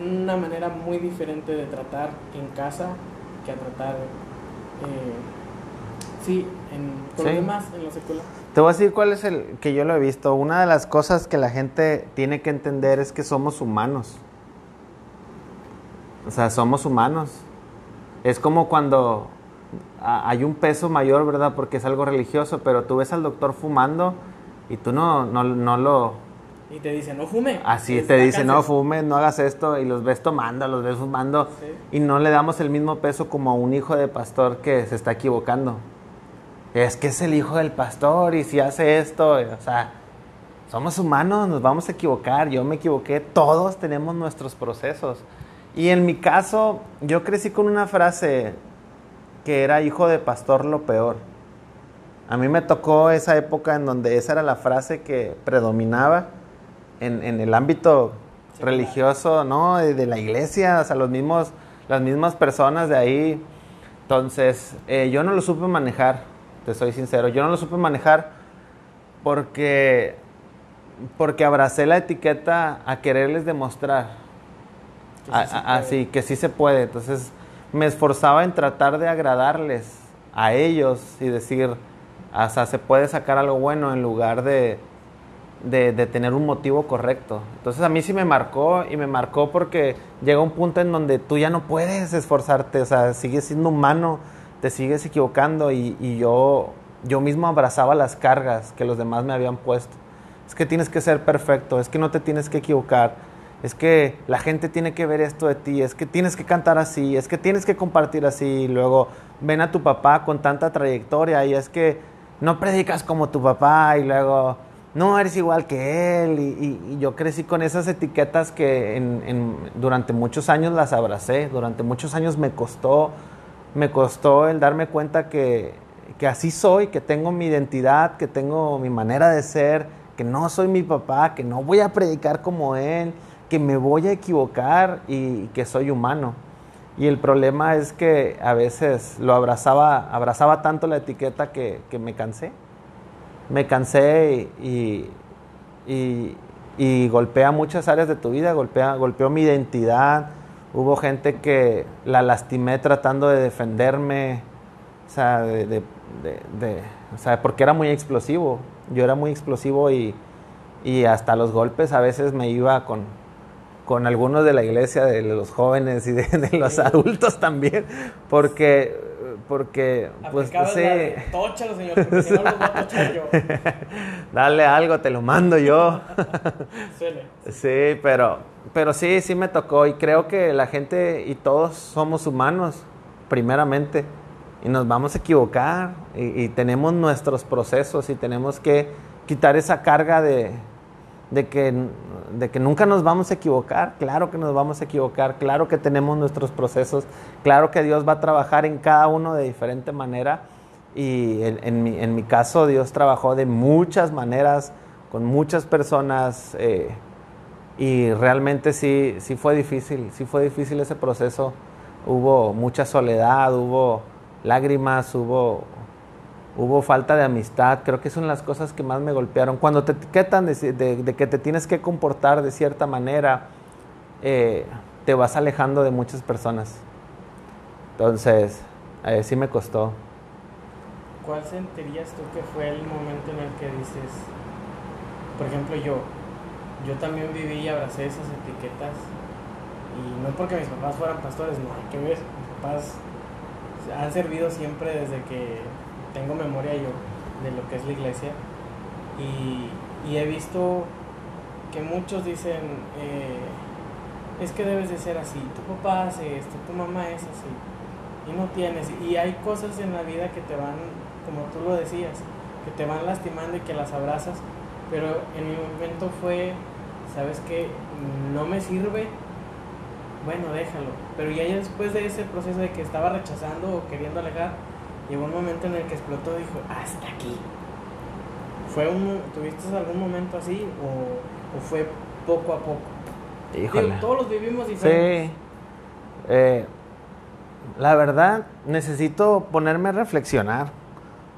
una manera muy diferente de tratar en casa que a tratar, eh, sí, en, con Sí. los demás, en lo secular. Te voy a decir cuál es el que yo lo he visto. Una de las cosas que la gente tiene que entender es que somos humanos. O sea, somos humanos. Es como cuando hay un peso mayor, ¿verdad? Porque es algo religioso, pero tú ves al doctor fumando y tú no, no, no lo... Y te dice, no fume. Así te dice, no cáncer". fumes, no hagas esto, y los ves tomando, los ves fumando, Sí. y no le damos el mismo peso como a un hijo de pastor que se está equivocando. Es que es el hijo del pastor, y si hace esto, o sea, somos humanos, nos vamos a equivocar, yo me equivoqué, todos tenemos nuestros procesos. Y en mi caso, yo crecí con una frase que era hijo de pastor lo peor. A mí me tocó esa época en donde esa era la frase que predominaba en, en el ámbito Secular. religioso, ¿no? De, de la iglesia, o sea, los mismos, las mismas personas de ahí. Entonces, eh, yo no lo supe manejar, te soy sincero, yo no lo supe manejar porque, porque abracé la etiqueta a quererles demostrar Que sí a- a- así que sí se puede. Entonces me esforzaba en tratar de agradarles a ellos y decir, sea, se puede sacar algo bueno en lugar de, de, tener un motivo correcto. Entonces a mí sí me marcó y me marcó porque llega un punto en donde tú ya no puedes esforzarte, o sea, sigues siendo humano, te sigues equivocando y, y yo, yo mismo abrazaba las cargas que los demás me habían puesto. Es que tienes que ser perfecto, es que no te tienes que equivocar, es que la gente tiene que ver esto de ti, es que tienes que cantar así, es que tienes que compartir así, y luego ven a tu papá con tanta trayectoria y es que no predicas como tu papá y luego no eres igual que él y, yo crecí con esas etiquetas que durante muchos años las abracé, durante muchos años me costó, me costó el darme cuenta que, que así soy, que tengo mi identidad, que tengo mi manera de ser, que no soy mi papá, que no voy a predicar como él, que me voy a equivocar y que soy humano. Y el problema es que a veces lo abrazaba, abrazaba tanto la etiqueta que, que me cansé. Me cansé y, y, y- golpea muchas áreas de tu vida, golpea, golpeó mi identidad. Hubo gente que la lastimé tratando de defenderme, o sea, de, de- de- de- o sea, porque era muy explosivo. Yo era muy explosivo y, y hasta los golpes a veces me iba con, con algunos de la iglesia, de los jóvenes y de, de los adultos también, porque porque pues sí. Tóchalo, señor, porque si no los voy a tochar yo. Dale algo, te lo mando yo. Suele. Sí, pero, pero sí, sí me tocó y creo que la gente y todos somos humanos, primeramente, y nos vamos a equivocar y, y tenemos nuestros procesos y tenemos que quitar esa carga de, de, que, de que nunca nos vamos a equivocar, claro que nos vamos a equivocar, claro que tenemos nuestros procesos, claro que Dios va a trabajar en cada uno de diferente manera y en, mi, en mi caso Dios trabajó de muchas maneras con muchas personas. eh, y realmente sí, sí fue difícil, sí fue difícil ese proceso. Hubo mucha soledad, hubo lágrimas, hubo, hubo falta de amistad. Creo que son las cosas que más me golpearon. Cuando te etiquetan de, que te tienes que comportar de cierta manera, eh, te vas alejando de muchas personas. Entonces, eh, sí me costó. ¿Cuál sentirías tú que fue el momento en el que dices, por ejemplo yo, yo también viví y abracé esas etiquetas y no porque mis papás fueran pastores, no, que mis papás han servido siempre desde que tengo memoria yo de lo que es la iglesia y, y he visto que muchos dicen, eh, es que debes de ser así, tu papá hace esto, tu mamá es así y no tienes. Y hay cosas en la vida que te van, como tú lo decías, que te van lastimando y que las abrazas, pero en mi momento fue, ¿sabes qué? No me sirve, bueno, déjalo. Pero ya después de ese proceso de que estaba rechazando o queriendo alejar, llegó un momento en el que explotó y dijo, hasta aquí. ¿Fue un, ¿Tuviste algún momento así o, o fue poco a poco? Híjole. Digo, todos los vivimos diferentes. Sí. Eh, la verdad, necesito ponerme a reflexionar.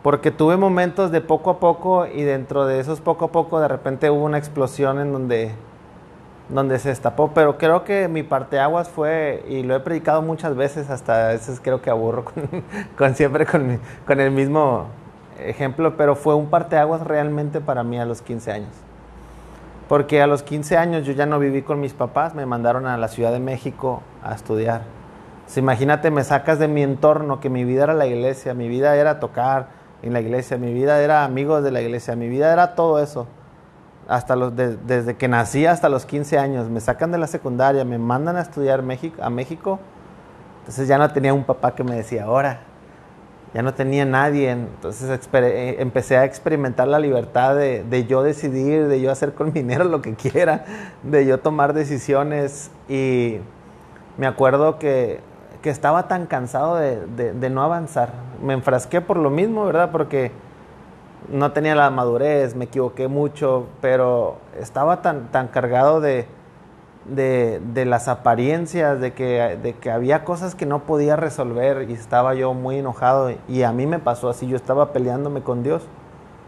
Porque tuve momentos de poco a poco y dentro de esos poco a poco de repente hubo una explosión en donde, donde se destapó. Pero creo que mi parteaguas fue, y lo he predicado muchas veces, hasta a veces creo que aburro con, siempre con, con el mismo ejemplo, pero fue un parteaguas realmente para mí a los 15 años. Porque a los 15 años yo ya no viví con mis papás, me mandaron a la Ciudad de México a estudiar. Pues imagínate, me sacas de mi entorno, que mi vida era la iglesia, mi vida era tocar en la iglesia, mi vida era amigos de la iglesia, mi vida era todo eso. Hasta los de- desde que nací hasta los 15 años, me sacan de la secundaria, me mandan a estudiar México, a México. Entonces ya no tenía un papá que me decía, ahora, ya no tenía nadie. Entonces eh, empecé a experimentar la libertad de, de yo decidir, de yo hacer con mi dinero lo que quiera, de yo tomar decisiones. Y me acuerdo que, que estaba tan cansado de, de- de no avanzar. Me enfrasqué por lo mismo, ¿verdad? Porque no tenía la madurez, me equivoqué mucho, pero estaba tan, tan cargado de, de, de las apariencias, de que, de que había cosas que no podía resolver y estaba yo muy enojado. Y a mí me pasó así, yo estaba peleándome con Dios.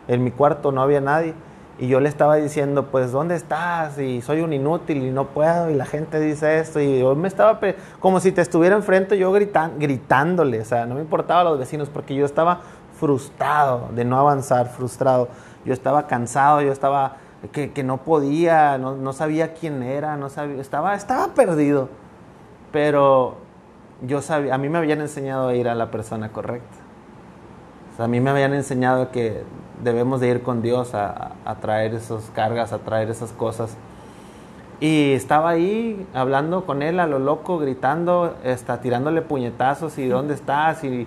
En mi cuarto no había nadie. Y yo le estaba diciendo, pues, ¿dónde estás? Y soy un inútil y no puedo. Y la gente dice esto. Y yo me estaba, como si te estuviera enfrente, yo gritan, gritándole. O sea, no me importaba a los vecinos porque yo estaba frustrado de no avanzar, frustrado. Yo estaba cansado, yo estaba que, que no podía, no, no sabía quién era, no sabía, estaba, estaba perdido. Pero yo sabía, a mí me habían enseñado a ir a la persona correcta. O sea, a mí me habían enseñado que debemos de ir con Dios a, a- a traer esas cargas, a traer esas cosas. Y estaba ahí hablando con él a lo loco, gritando, está, tirándole puñetazos y ¿dónde estás? Y,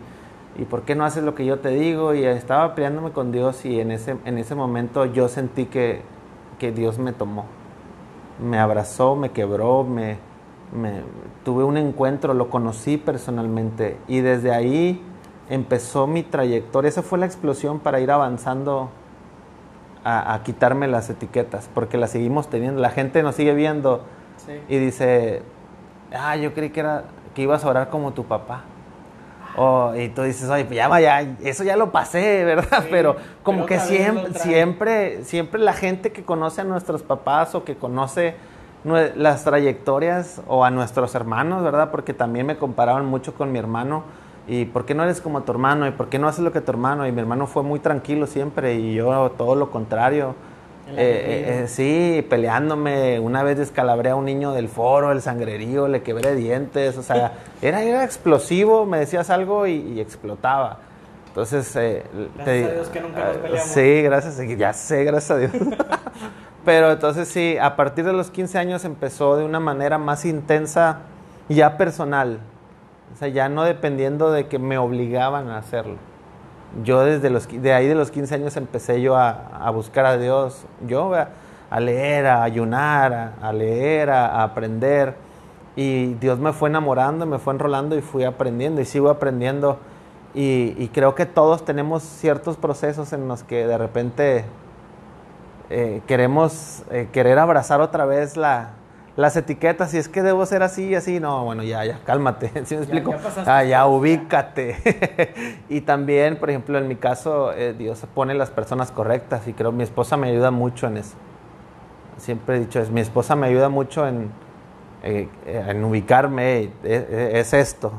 y ¿por qué no haces lo que yo te digo? Y estaba peleándome con Dios y en ese, en ese momento yo sentí que, que Dios me tomó. Me abrazó, me quebró, me, me- tuve un encuentro, lo conocí personalmente y desde ahí empezó mi trayectoria. Esa fue la explosión para ir avanzando a, a quitarme las etiquetas, porque las seguimos teniendo. La gente nos sigue viendo Sí. y dice, ah, yo creí que, era, que ibas a orar como tu papá. O, y tú dices, oye, pues ya vaya, eso ya lo pasé, ¿verdad? Sí, pero como pero que siempre, siempre, siempre la gente que conoce a nuestros papás o que conoce las trayectorias o a nuestros hermanos, ¿verdad? Porque también me comparaban mucho con mi hermano. ¿Y por qué no eres como tu hermano? ¿Y por qué no haces lo que tu hermano? Y mi hermano fue muy tranquilo siempre y yo todo lo contrario. Eh, eh, sí, peleándome. Una vez descalabré a un niño del foro, el sangrerío, le quebré dientes. O sea, era, era explosivo, me decías algo y, explotaba. Entonces, eh, gracias a Dios que nunca nos ah, peleamos. Sí, gracias, ya sé, gracias a Dios. Pero entonces sí, a partir de los 15 años empezó de una manera más intensa, ya personal. O sea, ya no dependiendo de que me obligaban a hacerlo yo desde los, de ahí de los 15 años empecé yo a, buscar a Dios, yo a leer, a ayunar, a, leer, a, aprender. Y Dios me fue enamorando, me fue enrolando y fui aprendiendo y sigo aprendiendo. Y, creo que todos tenemos ciertos procesos en los que de repente eh, queremos eh, querer abrazar otra vez la, las etiquetas, si es que debo ser así y así, no, bueno, ya, ya, cálmate, ¿sí me explico? Ya, ah, ya ubícate. y también, por ejemplo, en mi caso, eh, Dios pone las personas correctas y creo mi esposa me ayuda mucho en eso. Siempre he dicho, es, mi esposa me ayuda mucho en, eh, en ubicarme, es esto.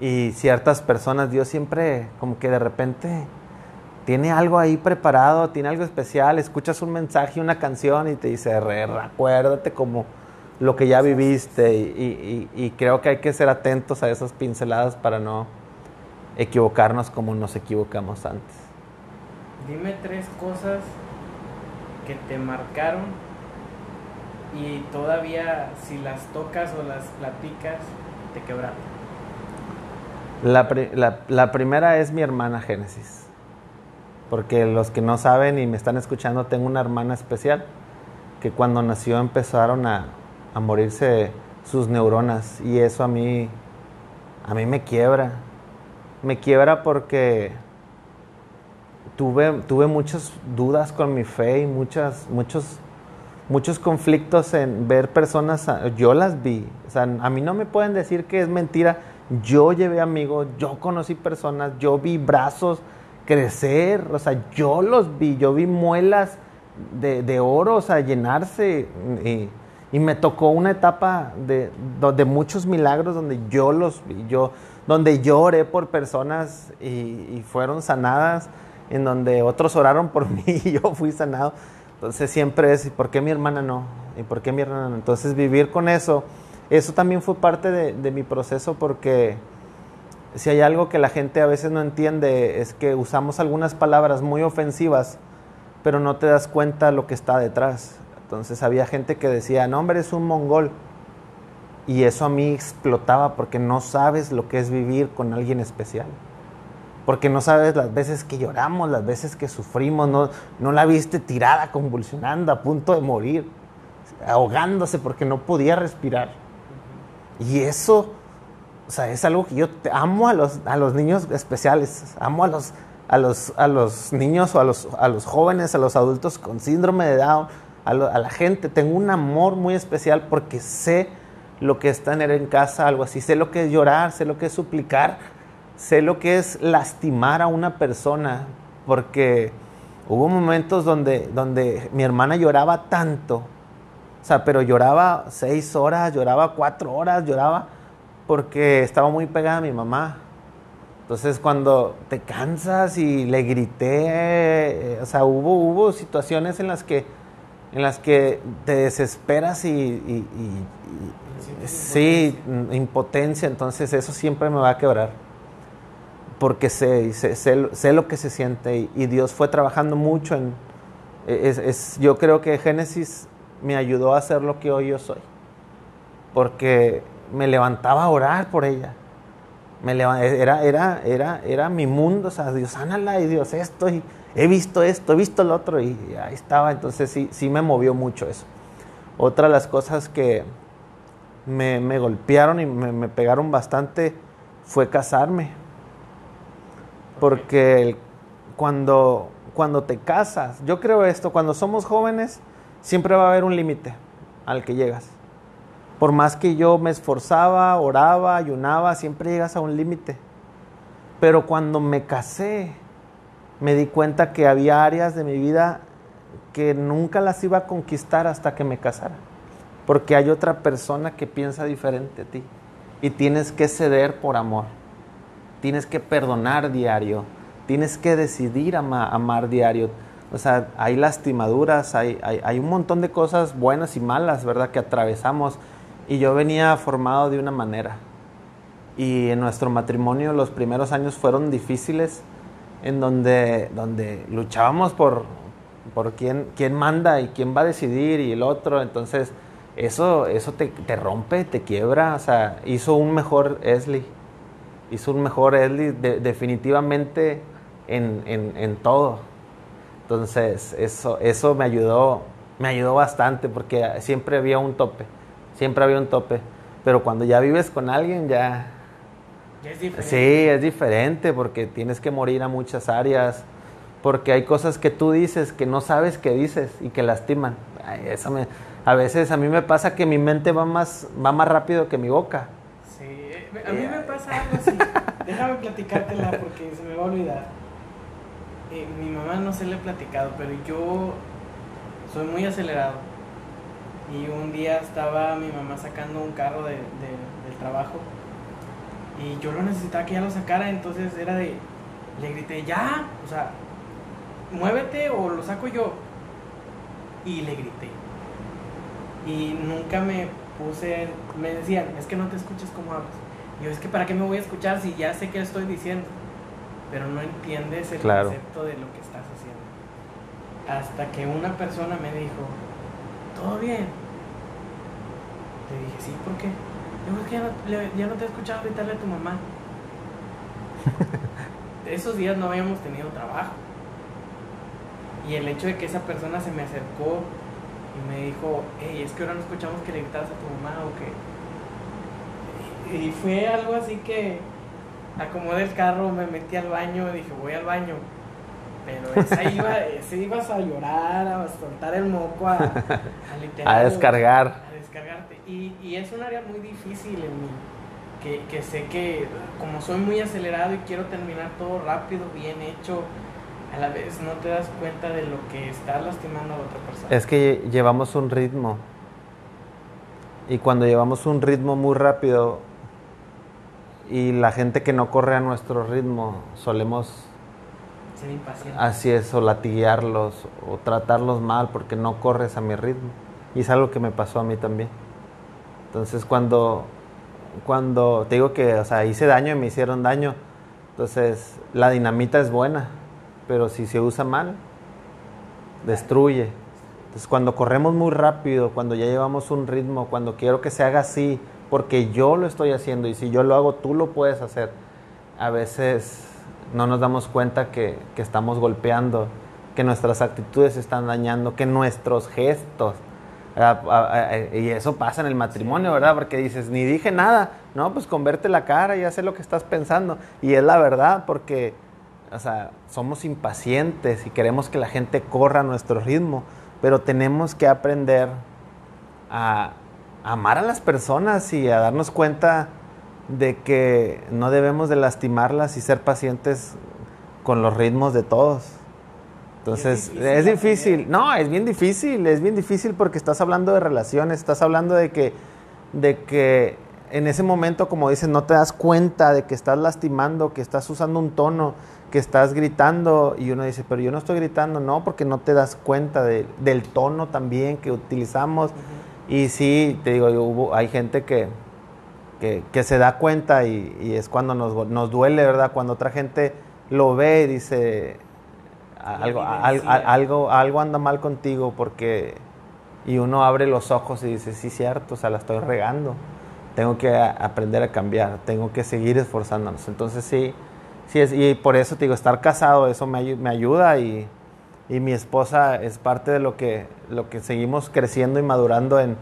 Y ciertas personas, Dios siempre como que de repente tiene algo ahí preparado, tiene algo especial, escuchas un mensaje, una canción y te dice, re, acuérdate como lo que ya viviste y, creo que hay que ser atentos a esas pinceladas para no equivocarnos como nos equivocamos antes. Dime tres cosas que te marcaron y todavía si las tocas o las platicas te quebraron. La, la primera es mi hermana Génesis porque los que no saben y me están escuchando, tengo una hermana especial que cuando nació empezaron a, morirse sus neuronas y eso a mí, a mí me quiebra. Me quiebra porque tuve, tuve muchas dudas con mi fe y muchas, muchos, muchos conflictos en ver personas, yo las vi, o sea, a mí no me pueden decir que es mentira, yo llevé amigos, yo conocí personas, yo vi brazos, crecer, o sea, yo los vi, yo vi muelas de, oro, o sea, llenarse. Y, me tocó una etapa de, de, muchos milagros donde yo los vi, yo, donde yo oré por personas y, fueron sanadas, en donde otros oraron por mí y yo fui sanado. Entonces siempre es, ¿y por qué mi hermana no? ¿Y por qué mi hermana no? Entonces vivir con eso, eso también fue parte de, de mi proceso porque si hay algo que la gente a veces no entiende es que usamos algunas palabras muy ofensivas, pero no te das cuenta lo que está detrás. Entonces había gente que decía, no hombre, es un mongol. Y eso a mí explotaba porque no sabes lo que es vivir con alguien especial. Porque no sabes las veces que lloramos, las veces que sufrimos, no, no la viste tirada, convulsionando, a punto de morir, ahogándose porque no podía respirar. Y eso o sea, es algo que yo amo a los, a los niños especiales, amo a los, a los, a los niños o a los, a los jóvenes, a los adultos con síndrome de Down, a, la gente. Tengo un amor muy especial porque sé lo que es tener en casa algo así, sé lo que es llorar, sé lo que es suplicar, sé lo que es lastimar a una persona, porque hubo momentos donde, donde mi hermana lloraba tanto, o sea, pero lloraba seis horas, lloraba cuatro horas, lloraba porque estaba muy pegada a mi mamá. Entonces cuando te cansas y le grité, eh, o sea, hubo, hubo situaciones en las que, en las que te desesperas y, sí, impotencia, entonces eso siempre me va a quebrar. Porque sé, sé, sé, lo que se siente y, Dios fue trabajando mucho en... es, yo creo que Génesis me ayudó a ser lo que hoy yo soy. Porque me levantaba a orar por ella. Me era, era, era, era mi mundo, o sea, Dios, sánala y Dios esto, y he visto esto, he visto lo otro, y ahí estaba, entonces sí, sí me movió mucho eso. Otra de las cosas que me, golpearon y me, me, pegaron bastante fue casarme. Porque cuando, cuando te casas, yo creo esto, cuando somos jóvenes, siempre va a haber un límite al que llegas por más que yo me esforzaba, oraba, ayunaba, siempre llegas a un límite. Pero cuando me casé, me di cuenta que había áreas de mi vida que nunca las iba a conquistar hasta que me casara. Porque hay otra persona que piensa diferente a ti. Y tienes que ceder por amor. Tienes que perdonar diario. Tienes que decidir amar, amar diario. O sea, hay lastimaduras, hay un montón de cosas buenas y malas, ¿verdad? Que atravesamos. Y yo venía formado de una manera. Y en nuestro matrimonio los primeros años fueron difíciles, en donde, donde luchábamos por, por quién, quién manda y quién va a decidir y el otro. Entonces, eso, eso te, te rompe, te quiebra. O sea, hizo un mejor Esli. Hizo un mejor Esli definitivamente en, en, en todo. Entonces, eso, eso me ayudó, me ayudó bastante porque siempre había un tope, siempre había un tope. Pero cuando ya vives con alguien, ya... Ya es diferente. Sí, es diferente porque tienes que morir a muchas áreas, porque hay cosas que tú dices que no sabes que dices y que lastiman. Ay, eso me, a veces a mí me pasa que mi mente va más, va más rápido que mi boca. Sí, eh, a mí me pasa algo así. Déjame platicártela porque se me va a olvidar. Eh, mi mamá no se le he platicado, pero yo soy muy acelerado. Y un día estaba mi mamá sacando un carro de, de- del trabajo y yo lo necesitaba que ella lo sacara, entonces era de, le grité, ya, o sea, muévete o lo saco yo. Y le grité. Y nunca me puse, me decían, es que no te escuchas como hablas. Y yo, es que para qué me voy a escuchar si ya sé qué estoy diciendo. Pero no entiendes el Claro. concepto de lo que estás haciendo. Hasta que una persona me dijo, ¿todo bien? Le dije, sí, ¿por qué? Digo, es que ya no, le- ya no te he escuchado gritarle a tu mamá. Esos días no habíamos tenido trabajo. Y el hecho de que esa persona se me acercó y me dijo, hey, es que ahora no escuchamos que le gritabas a tu mamá o que... Y, fue algo así que acomodé el carro, me metí al baño, dije, voy al baño. Pero esa iba, ese ibas a llorar, a soltar el moco, a, a literal- A descargar. Descargarte. Y, y es un área muy difícil en mí. Que, que sé que como soy muy acelerado y quiero terminar todo rápido, bien hecho, a la vez no te das cuenta de lo que estás lastimando a la otra persona. Es que llevamos un ritmo. Y cuando llevamos un ritmo muy rápido y la gente que no corre a nuestro ritmo, solemos Ser impaciente. así es, o latiguearlos o tratarlos mal porque no corres a mi ritmo. Y es algo que me pasó a mí también. Entonces cuando, cuando te digo que, o sea, hice daño y me hicieron daño, entonces la dinamita es buena, pero si se usa mal, destruye. Entonces cuando corremos muy rápido, cuando ya llevamos un ritmo, cuando quiero que se haga así, porque yo lo estoy haciendo y si yo lo hago, tú lo puedes hacer, a veces no nos damos cuenta que, que estamos golpeando, que nuestras actitudes están dañando, que nuestros gestos, y eso pasa en el matrimonio, ¿verdad? Porque dices, ni dije nada, no, pues converte la cara, ya sé lo que estás pensando, y es la verdad, porque, o sea, somos impacientes y queremos que la gente corra a nuestro ritmo, pero tenemos que aprender a a amar a las personas y a darnos cuenta de que no debemos de lastimarlas y ser pacientes con los ritmos de todos. Entonces, difícil es difícil. No, es bien difícil, es bien difícil porque estás hablando de relaciones, estás hablando de que, de que en ese momento, como dices, no te das cuenta de que estás lastimando, que estás usando un tono, que estás gritando y uno dice, pero yo no estoy gritando, no, porque no te das cuenta de- del tono también que utilizamos. Y sí, te digo, hubo, hay gente que, que, que se da cuenta y, y es cuando nos, nos duele, ¿verdad? Cuando otra gente lo ve y dice, algo, al- algo, algo anda mal contigo porque... Y uno abre los ojos y dice, sí, cierto, o sea, la estoy regando. Tengo que a- aprender a cambiar, tengo que seguir esforzándonos. Entonces sí, sí es, y por eso te digo, estar casado, eso me, me ayuda y, y mi esposa es parte de lo que, lo que seguimos creciendo y madurando en,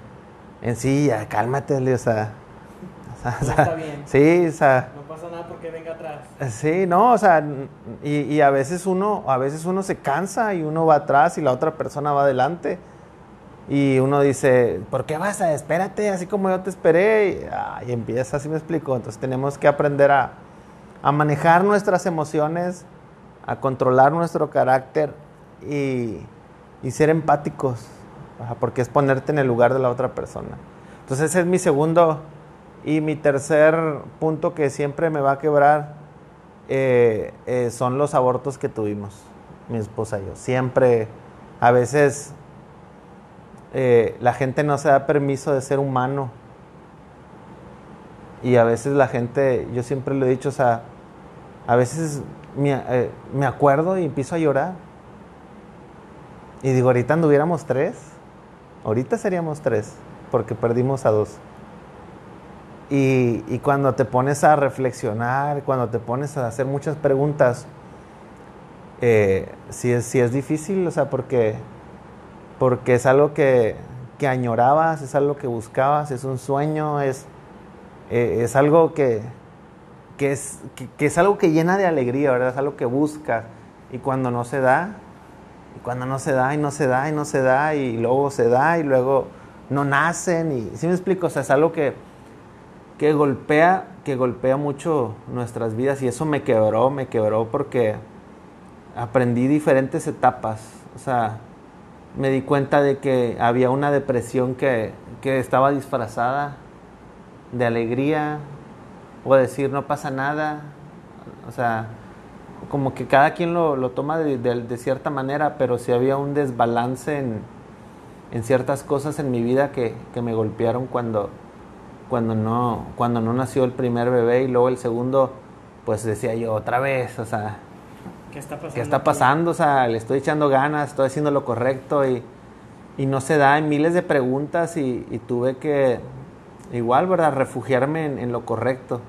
en sí, ya, cálmate, o sea, No está bien. sí, o sea, No pasa nada porque venga atrás. Sí, no, o sea, y, y a veces uno, a veces uno se cansa y uno va atrás y la otra persona va adelante. Y uno dice, ¿por qué vas a? Espérate, así como yo te esperé. Y, ah, y empieza, así me explico. Entonces tenemos que aprender a, a manejar nuestras emociones, a controlar nuestro carácter y, y ser empáticos, porque es ponerte en el lugar de la otra persona. Entonces ese es mi segundo y mi tercer punto que siempre me va a quebrar eh, eh, son los abortos que tuvimos. mi esposa y yo. Siempre, a veces, eh, la gente no se da permiso de ser humano. Y a veces la gente, yo siempre lo he dicho, o sea, a veces me, me acuerdo y empiezo a llorar. Y digo, ahorita anduviéramos tres. Ahorita seríamos tres, porque perdimos a dos. Y, y, cuando te pones a reflexionar, cuando te pones a hacer muchas preguntas, eh, sí, es, sí es difícil, o sea, porque, porque es algo que, que añorabas, es algo que buscabas, es un sueño, es, eh, es algo que, que es, que, que, es algo que llena de alegría, ¿verdad? Es algo que buscas. Y cuando no se da, y cuando no se da, y no se da, y no se da, y luego se da, y luego no nacen, y ¿sí me explico? O sea, es algo que, que golpea, que golpea mucho nuestras vidas, y eso me quebró, me quebró porque aprendí diferentes etapas. O sea, me di cuenta de que había una depresión que, que estaba disfrazada de alegría, o decir no pasa nada. O sea, como que cada quien lo, lo toma de, de, cierta manera, pero sí había un desbalance en, en ciertas cosas en mi vida que, que, me golpearon cuando, cuando, no, cuando no nació el primer bebé y luego el segundo, pues decía yo otra vez, o sea, ¿Qué está pasando? ¿Qué está pasando? O sea, le estoy echando ganas, estoy haciendo lo correcto y, y no se da en miles de preguntas y, y tuve que, igual, ¿verdad?, refugiarme en, en, lo correcto.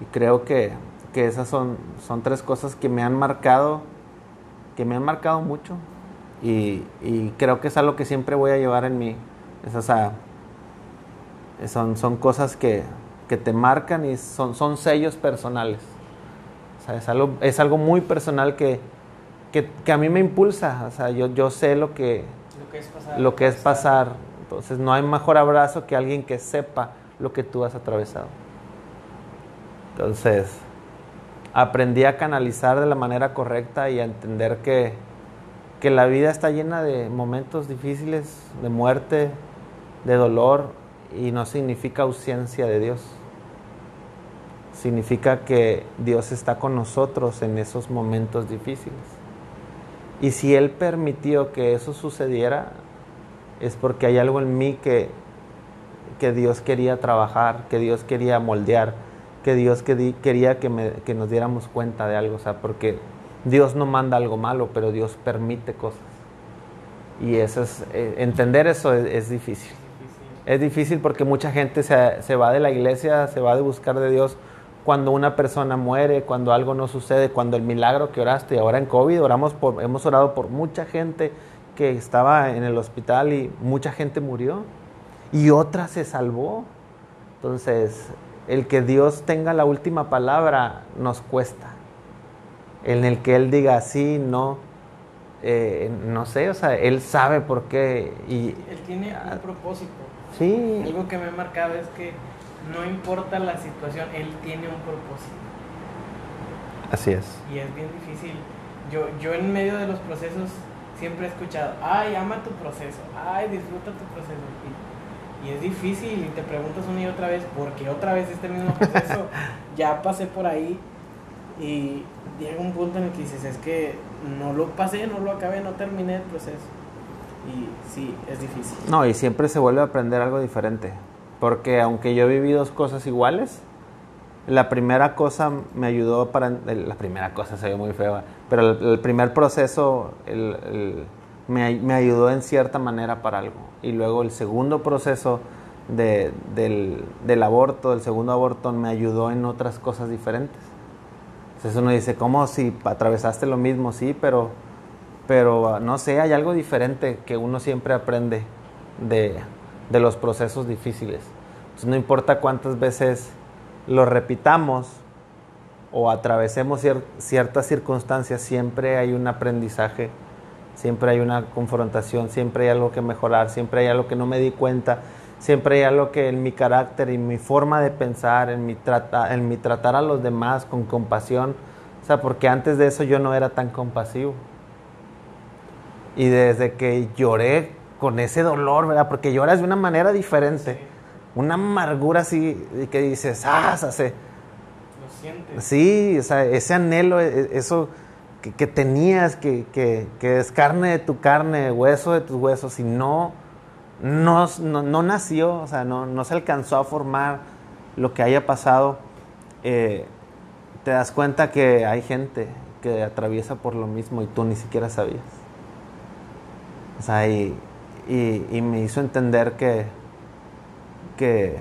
Y creo que, que esas son, son tres cosas que me han marcado, que me han marcado mucho. Y, y creo que es algo que siempre voy a llevar en mí. Es, o sea, son, son cosas que, que te marcan y son, son sellos personales. O sea, es algo, es algo muy personal que, que, que, a mí me impulsa. O sea, yo, yo sé lo que, lo que es pasar. Lo que es pasar. Entonces, no hay mejor abrazo que alguien que sepa lo que tú has atravesado. Entonces, aprendí a canalizar de la manera correcta y a entender que, que la vida está llena de momentos difíciles, de muerte, de dolor, y no significa ausencia de Dios significa que Dios está con nosotros en esos momentos difíciles. Y si Él permitió que eso sucediera, es porque hay algo en mí que, que Dios quería trabajar, que Dios quería moldear, que Dios quería que, nos diéramos cuenta de algo. O sea, porque Dios no manda algo malo, pero Dios permite cosas. Y eso es, eh, entender eso es, es difícil. Es difícil porque mucha gente se, se va de la iglesia, se va de buscar de Dios cuando una persona muere, cuando algo no sucede, cuando el milagro que oraste, ahora en COVID oramos por, hemos orado por mucha gente que estaba en el hospital y mucha gente murió y otra se salvó. Entonces, el que Dios tenga la última palabra nos cuesta. En el que Él diga sí, no, eh, no sé, o sea, Él sabe por qué. Y, Él tiene un propósito. Sí. Algo que me ha marcado es que no importa la situación, él tiene un propósito. Así es. Y es bien difícil. Yo, yo en medio de los procesos siempre he escuchado, ay, ama tu proceso, ay, disfruta tu proceso. Y, y es difícil y te preguntas una y otra vez, porque otra vez este mismo proceso, ya pasé por ahí y llega un punto en el que dices, es que no lo pasé, no lo acabé, no terminé el proceso. Y sí, es difícil. No, y siempre se vuelve a aprender algo diferente. Porque aunque yo viví dos cosas iguales, la primera cosa me ayudó para... La primera cosa se ve muy fea, pero el, el primer proceso el, el, me, me, ayudó en cierta manera para algo. Y luego el segundo proceso de, del, del, aborto, el segundo aborto, me ayudó en otras cosas diferentes. Entonces uno dice, ¿cómo si atravesaste lo mismo? Sí, pero, pero no sé, hay algo diferente que uno siempre aprende de, de los procesos difíciles. Entonces, no importa cuántas veces lo repitamos o atravesemos cier ciertas circunstancias, siempre hay un aprendizaje, siempre hay una confrontación, siempre hay algo que mejorar, siempre hay algo que no me di cuenta, siempre hay algo que en mi carácter y mi forma de pensar, en mi, trata en mi tratar a los demás con compasión, o sea, porque antes de eso yo no era tan compasivo. Y desde que lloré con ese dolor, ¿verdad? Porque lloras de una manera diferente. Sí. Una amargura así que dices, ah, se Lo sientes. Sí, o sea, ese anhelo, eso que, tenías, que, que, es carne de tu carne, hueso de tus huesos, y no, no, no, nació, o sea, no, no, se alcanzó a formar lo que haya pasado, eh, te das cuenta que hay gente que atraviesa por lo mismo y tú ni siquiera sabías. O sea, y, y, me hizo entender que, que,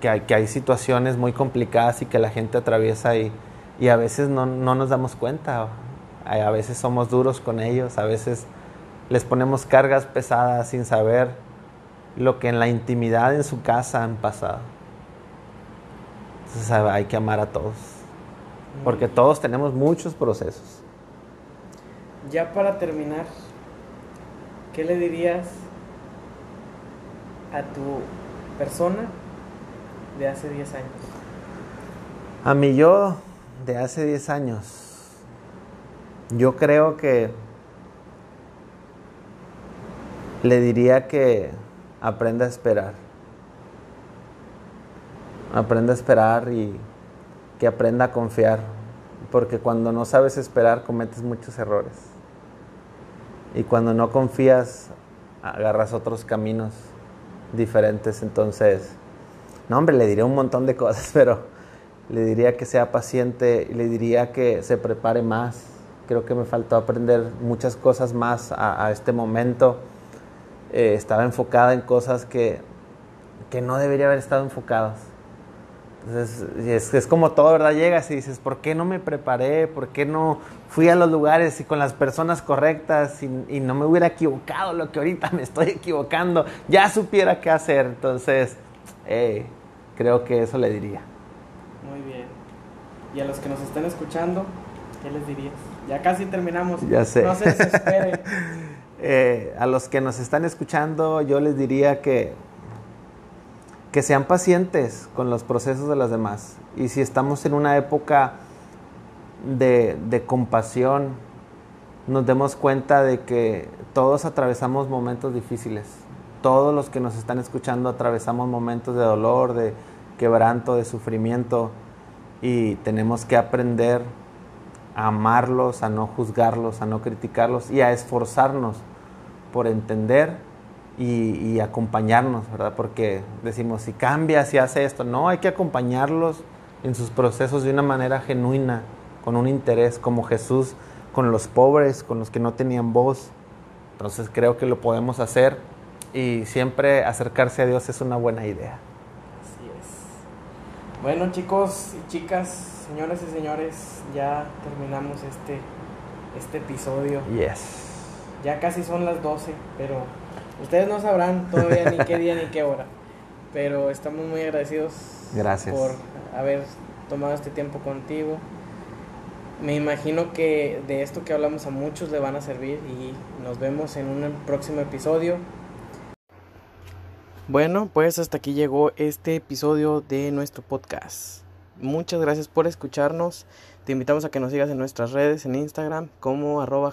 que, hay, que hay situaciones muy complicadas y que la gente atraviesa y, y a veces no, no nos damos cuenta a veces somos duros con ellos, a veces les ponemos cargas pesadas sin saber lo que en la intimidad en su casa han pasado. Entonces hay que amar a todos, porque todos tenemos muchos procesos. Ya para terminar, ¿qué le dirías a tu persona de hace 10 años? A mi yo de hace 10 años yo creo que le diría que aprenda a esperar. Aprenda a esperar y que aprenda a confiar. Porque cuando no sabes esperar cometes muchos errores. Y cuando no confías agarras otros caminos diferentes. Entonces, no hombre, le diría un montón de cosas, pero le diría que sea paciente le diría que se prepare más creo que me faltó aprender muchas cosas más a, este momento. Eh, estaba enfocada en cosas que, que, no debería haber estado enfocadas. Entonces, es, como todo, ¿verdad? Llegas y dices, ¿por qué no me preparé? ¿Por qué no fui a los lugares y con las personas correctas y, no me hubiera equivocado lo que ahorita me estoy equivocando? Ya supiera qué hacer. Entonces, eh, creo que eso le diría. Muy bien. Y a los que nos están escuchando, ¿qué les dirías? Ya casi terminamos. Ya sé. No se desesperen. Eh, a los que nos están escuchando, yo les diría que, que sean pacientes con los procesos de los demás. Y si estamos en una época de, de compasión, nos demos cuenta de que todos atravesamos momentos difíciles. Todos los que nos están escuchando atravesamos momentos de dolor, de quebranto, de sufrimiento y tenemos que aprender a amarlos, a no juzgarlos, a no criticarlos y a esforzarnos por entender y, acompañarnos, ¿verdad? Porque decimos, si cambia, si hace esto, no, hay que acompañarlos en sus procesos de una manera genuina, con un interés, como Jesús con los pobres, con los que no tenían voz. Entonces creo que lo podemos hacer y siempre acercarse a Dios es una buena idea. Así es. Bueno chicos y chicas, señoras y señores, ya terminamos este, este episodio. Yes. Ya casi son las 12, pero ustedes no sabrán todavía ni qué día ni qué hora. Pero estamos muy agradecidos Gracias. por haber tomado este tiempo contigo. Me imagino que de esto que hablamos a muchos le van a servir y nos vemos en un próximo episodio. Bueno, pues hasta aquí llegó este episodio de nuestro podcast. Muchas gracias por escucharnos. Te invitamos a que nos sigas en nuestras redes, en Instagram, como arroba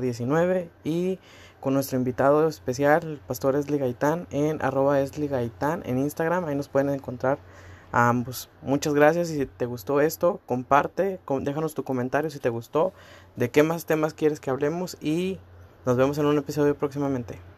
19 y con nuestro invitado especial, el pastor Esli Gaitán, en arroba Esli Gaitán en Instagram. Ahí nos pueden encontrar a ambos. Muchas gracias. Si te gustó esto, comparte, déjanos tu comentario si te gustó, de qué más temas quieres que hablemos y nos vemos en un episodio próximamente.